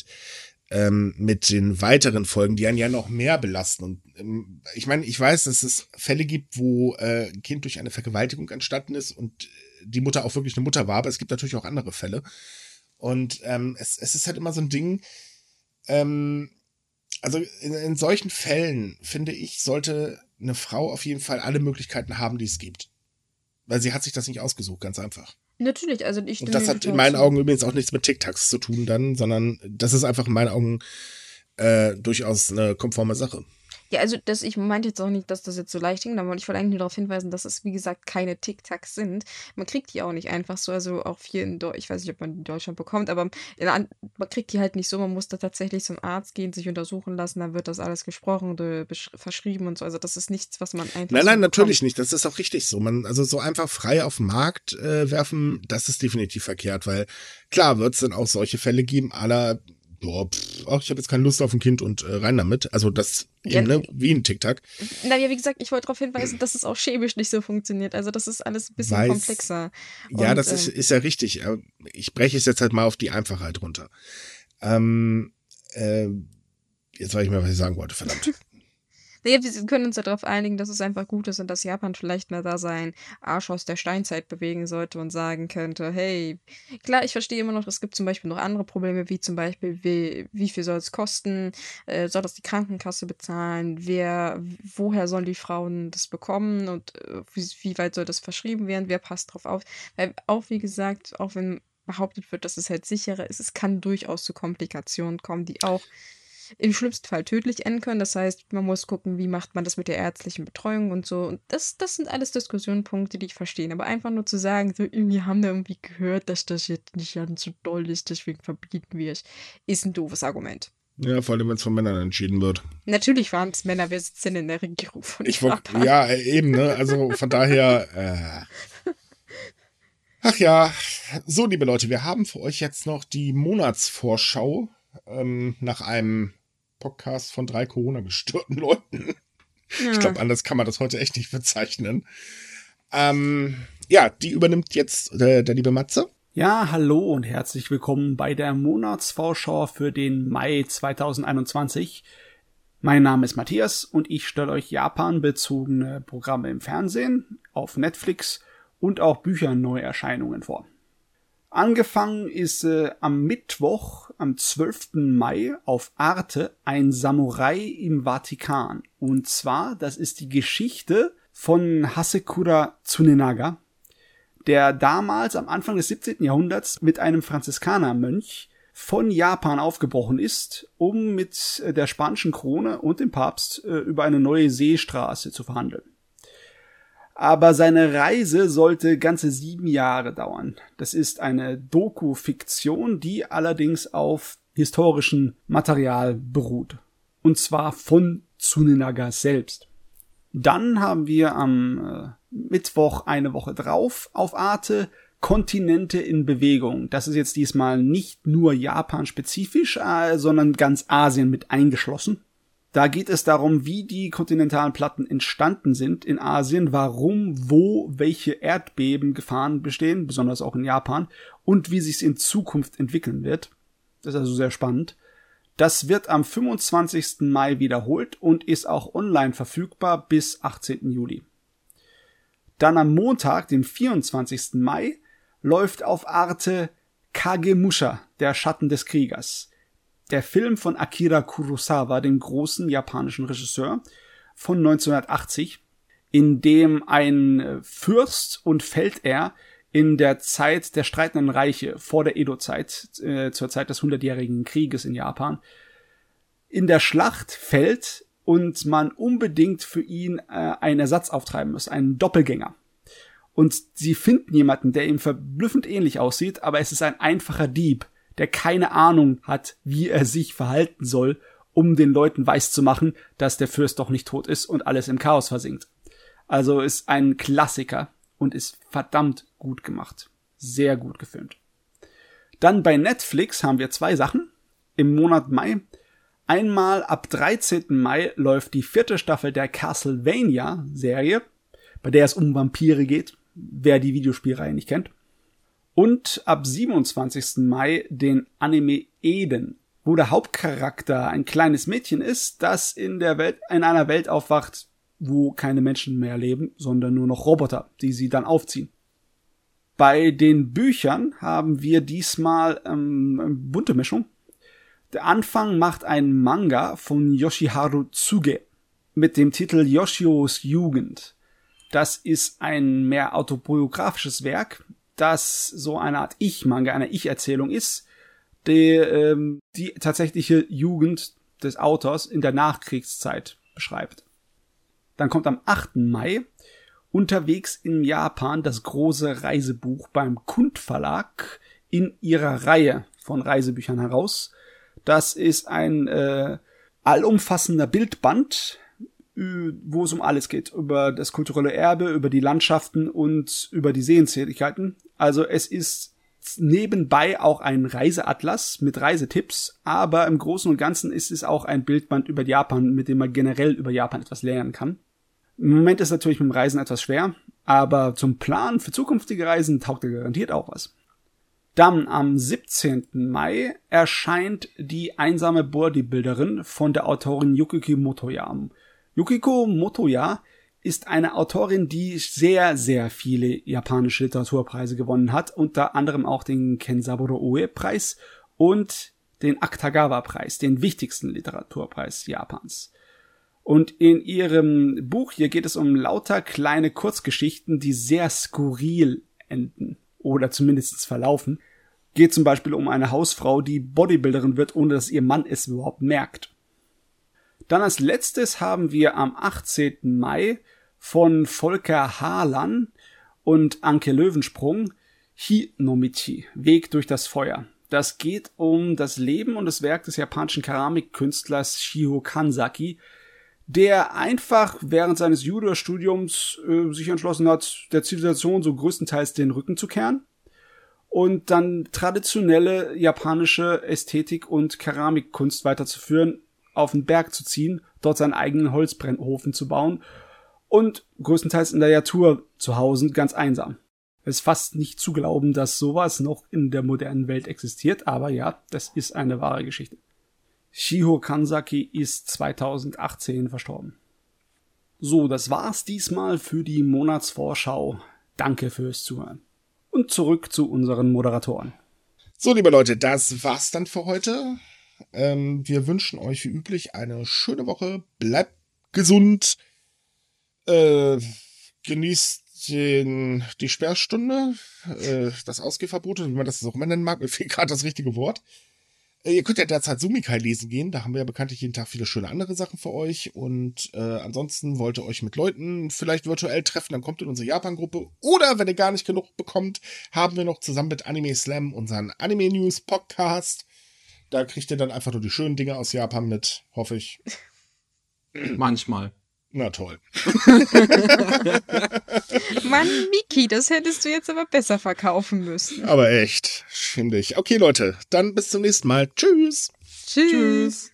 ähm, mit den weiteren Folgen, die einen ja noch mehr belasten. Und ähm, ich meine, ich weiß, dass es Fälle gibt, wo äh, ein Kind durch eine Vergewaltigung entstanden ist und die Mutter auch wirklich eine Mutter war, aber es gibt natürlich auch andere Fälle. Und ähm, es, es ist halt immer so ein Ding, ähm, also in, in solchen Fällen, finde ich, sollte eine Frau auf jeden Fall alle Möglichkeiten haben, die es gibt. Weil sie hat sich das nicht ausgesucht, ganz einfach. Natürlich, also ich. Und das hat in meinen Augen übrigens auch nichts mit TikToks zu tun dann, sondern das ist einfach in meinen Augen äh, durchaus eine konforme Sache. Ja, also das, ich meinte jetzt auch nicht, dass das jetzt so leicht ging, aber ich wollte eigentlich nur darauf hinweisen, dass es, wie gesagt, keine Tic-Tacs sind. Man kriegt die auch nicht einfach so, also auch hier in Deutschland, ich weiß nicht, ob man die in Deutschland bekommt, aber man kriegt die halt nicht so, man muss da tatsächlich zum Arzt gehen, sich untersuchen lassen, dann wird das alles gesprochen, verschrieben und so, also das ist nichts, was man einfach Nein, nein, so natürlich nicht, das ist auch richtig so. Man, also so einfach frei auf den Markt äh, werfen, das ist definitiv verkehrt, weil klar wird es dann auch solche Fälle geben, aller boah, pff, ach, ich habe jetzt keine Lust auf ein Kind und äh, rein damit. Also das ja, eben, ne, wie ein TikTok. Na ja, wie gesagt, ich wollte darauf hinweisen, dass es auch chemisch nicht so funktioniert. Also das ist alles ein bisschen Weiß, komplexer. Und, ja, das ist, ähm, ist ja richtig. Ich breche es jetzt halt mal auf die Einfachheit runter. Ähm, äh, jetzt weiß ich mal, was ich sagen wollte, verdammt. Naja, wir können uns ja darauf einigen, dass es einfach gut ist und dass Japan vielleicht mal da sein Arsch aus der Steinzeit bewegen sollte und sagen könnte, hey, klar, ich verstehe immer noch, es gibt zum Beispiel noch andere Probleme, wie zum Beispiel, wie, wie viel soll es kosten, äh, soll das die Krankenkasse bezahlen, wer, woher sollen die Frauen das bekommen? Und äh, wie, wie weit soll das verschrieben werden, wer passt drauf auf. Weil auch, wie gesagt, auch wenn behauptet wird, dass es halt sicherer ist, es kann durchaus zu Komplikationen kommen, die auch im schlimmsten Fall tödlich enden können. Das heißt, man muss gucken, wie macht man das mit der ärztlichen Betreuung und so. Und das, das sind alles Diskussionspunkte, die ich verstehe. Aber einfach nur zu sagen, so, wir haben da irgendwie gehört, dass das jetzt nicht ganz so doll ist, deswegen verbieten wir es, ist ein doofes Argument. Ja, vor allem, wenn es von Männern entschieden wird. Natürlich waren es Männer, wir sitzen in der Regierung von ich wollt, Ja, eben, ne? Also von daher. Äh. Ach ja, so liebe Leute, wir haben für euch jetzt noch die Monatsvorschau ähm, nach einem Podcast von drei Corona-gestörten Leuten. Ja. Ich glaube, anders kann man das heute echt nicht bezeichnen. Ähm, ja, die übernimmt jetzt äh, der liebe Matze. Ja, hallo und herzlich willkommen bei der Monatsvorschau für den Mai 2021. Mein Name ist Matthias und ich stelle euch Japan-bezogene Programme im Fernsehen, auf Netflix und auch Bücherneuerscheinungen vor. Angefangen ist äh, am Mittwoch, am 12. Mai auf Arte ein Samurai im Vatikan. Und zwar, das ist die Geschichte von Hasekura Tsunenaga, der damals am Anfang des 17. Jahrhunderts mit einem Franziskanermönch von Japan aufgebrochen ist, um mit der spanischen Krone und dem Papst äh, über eine neue Seestraße zu verhandeln aber seine Reise sollte ganze sieben Jahre dauern. Das ist eine Doku-Fiktion, die allerdings auf historischem Material beruht. Und zwar von Tsunenaga selbst. Dann haben wir am äh, Mittwoch eine Woche drauf auf Arte Kontinente in Bewegung. Das ist jetzt diesmal nicht nur Japan spezifisch, äh, sondern ganz Asien mit eingeschlossen. Da geht es darum, wie die kontinentalen Platten entstanden sind in Asien, warum, wo, welche Erdbebengefahren bestehen, besonders auch in Japan, und wie sich es in Zukunft entwickeln wird. Das ist also sehr spannend. Das wird am 25. Mai wiederholt und ist auch online verfügbar bis 18. Juli. Dann am Montag, dem 24. Mai, läuft auf Arte Kagemusha, der Schatten des Kriegers der Film von Akira Kurosawa, dem großen japanischen Regisseur von 1980, in dem ein Fürst und Feldherr in der Zeit der streitenden Reiche vor der Edo-Zeit, äh, zur Zeit des Hundertjährigen Krieges in Japan, in der Schlacht fällt und man unbedingt für ihn äh, einen Ersatz auftreiben muss, einen Doppelgänger. Und sie finden jemanden, der ihm verblüffend ähnlich aussieht, aber es ist ein einfacher Dieb, der keine Ahnung hat, wie er sich verhalten soll, um den Leuten weiszumachen, dass der Fürst doch nicht tot ist und alles im Chaos versinkt. Also ist ein Klassiker und ist verdammt gut gemacht. Sehr gut gefilmt. Dann bei Netflix haben wir zwei Sachen. Im Monat Mai. Einmal ab 13. Mai läuft die vierte Staffel der Castlevania-Serie, bei der es um Vampire geht, wer die Videospielreihe nicht kennt und ab 27. Mai den Anime Eden, wo der Hauptcharakter ein kleines Mädchen ist, das in der Welt, in einer Welt aufwacht, wo keine Menschen mehr leben, sondern nur noch Roboter, die sie dann aufziehen. Bei den Büchern haben wir diesmal ähm, eine bunte Mischung. Der Anfang macht ein Manga von Yoshiharu Tsuge mit dem Titel Yoshios Jugend. Das ist ein mehr autobiografisches Werk, das so eine Art Ich-Manga, eine Ich-Erzählung ist, die ähm, die tatsächliche Jugend des Autors in der Nachkriegszeit beschreibt. Dann kommt am 8. Mai unterwegs in Japan das große Reisebuch beim Kund Verlag in ihrer Reihe von Reisebüchern heraus. Das ist ein äh, allumfassender Bildband wo es um alles geht. Über das kulturelle Erbe, über die Landschaften und über die Sehenswürdigkeiten. Also es ist nebenbei auch ein Reiseatlas mit Reisetipps, aber im Großen und Ganzen ist es auch ein Bildband über Japan, mit dem man generell über Japan etwas lernen kann. Im Moment ist natürlich mit dem Reisen etwas schwer, aber zum Plan für zukünftige Reisen taugt er garantiert auch was. Dann am 17. Mai erscheint die einsame Bodybuilderin von der Autorin Yukiki Motoyama. Yukiko Motoya ist eine Autorin, die sehr, sehr viele japanische Literaturpreise gewonnen hat, unter anderem auch den Kensaburo Oe-Preis und den Akutagawa-Preis, den wichtigsten Literaturpreis Japans. Und in ihrem Buch hier geht es um lauter kleine Kurzgeschichten, die sehr skurril enden oder zumindest verlaufen. Geht zum Beispiel um eine Hausfrau, die Bodybuilderin wird, ohne dass ihr Mann es überhaupt merkt. Dann als letztes haben wir am 18. Mai von Volker Harlan und Anke Löwensprung Hi no Michi, Weg durch das Feuer. Das geht um das Leben und das Werk des japanischen Keramikkünstlers Shiho Kanzaki, der einfach während seines Judo-Studiums äh, sich entschlossen hat, der Zivilisation so größtenteils den Rücken zu kehren und dann traditionelle japanische Ästhetik und Keramikkunst weiterzuführen, auf den Berg zu ziehen, dort seinen eigenen Holzbrennofen zu bauen und größtenteils in der Natur zu Hause ganz einsam. Es ist fast nicht zu glauben, dass sowas noch in der modernen Welt existiert, aber ja, das ist eine wahre Geschichte. Shiho Kanzaki ist 2018 verstorben. So, das war's diesmal für die Monatsvorschau. Danke fürs Zuhören. Und zurück zu unseren Moderatoren. So, liebe Leute, das war's dann für heute. Ähm, wir wünschen euch wie üblich eine schöne Woche. Bleibt gesund. Äh, genießt den, die Sperrstunde, äh, das Ausgehverbot, wie man das auch immer nennen mag. Mir fehlt gerade das richtige Wort. Äh, ihr könnt ja derzeit Sumikai lesen gehen. Da haben wir ja bekanntlich jeden Tag viele schöne andere Sachen für euch. Und äh, ansonsten wollt ihr euch mit Leuten vielleicht virtuell treffen, dann kommt in unsere Japan-Gruppe. Oder wenn ihr gar nicht genug bekommt, haben wir noch zusammen mit Anime Slam unseren Anime News Podcast. Da kriegt ihr dann einfach nur die schönen Dinge aus Japan mit, hoffe ich. Manchmal. Na toll. Mann, Miki, das hättest du jetzt aber besser verkaufen müssen. Aber echt, finde ich. Okay, Leute, dann bis zum nächsten Mal. Tschüss. Tschüss. Tschüss.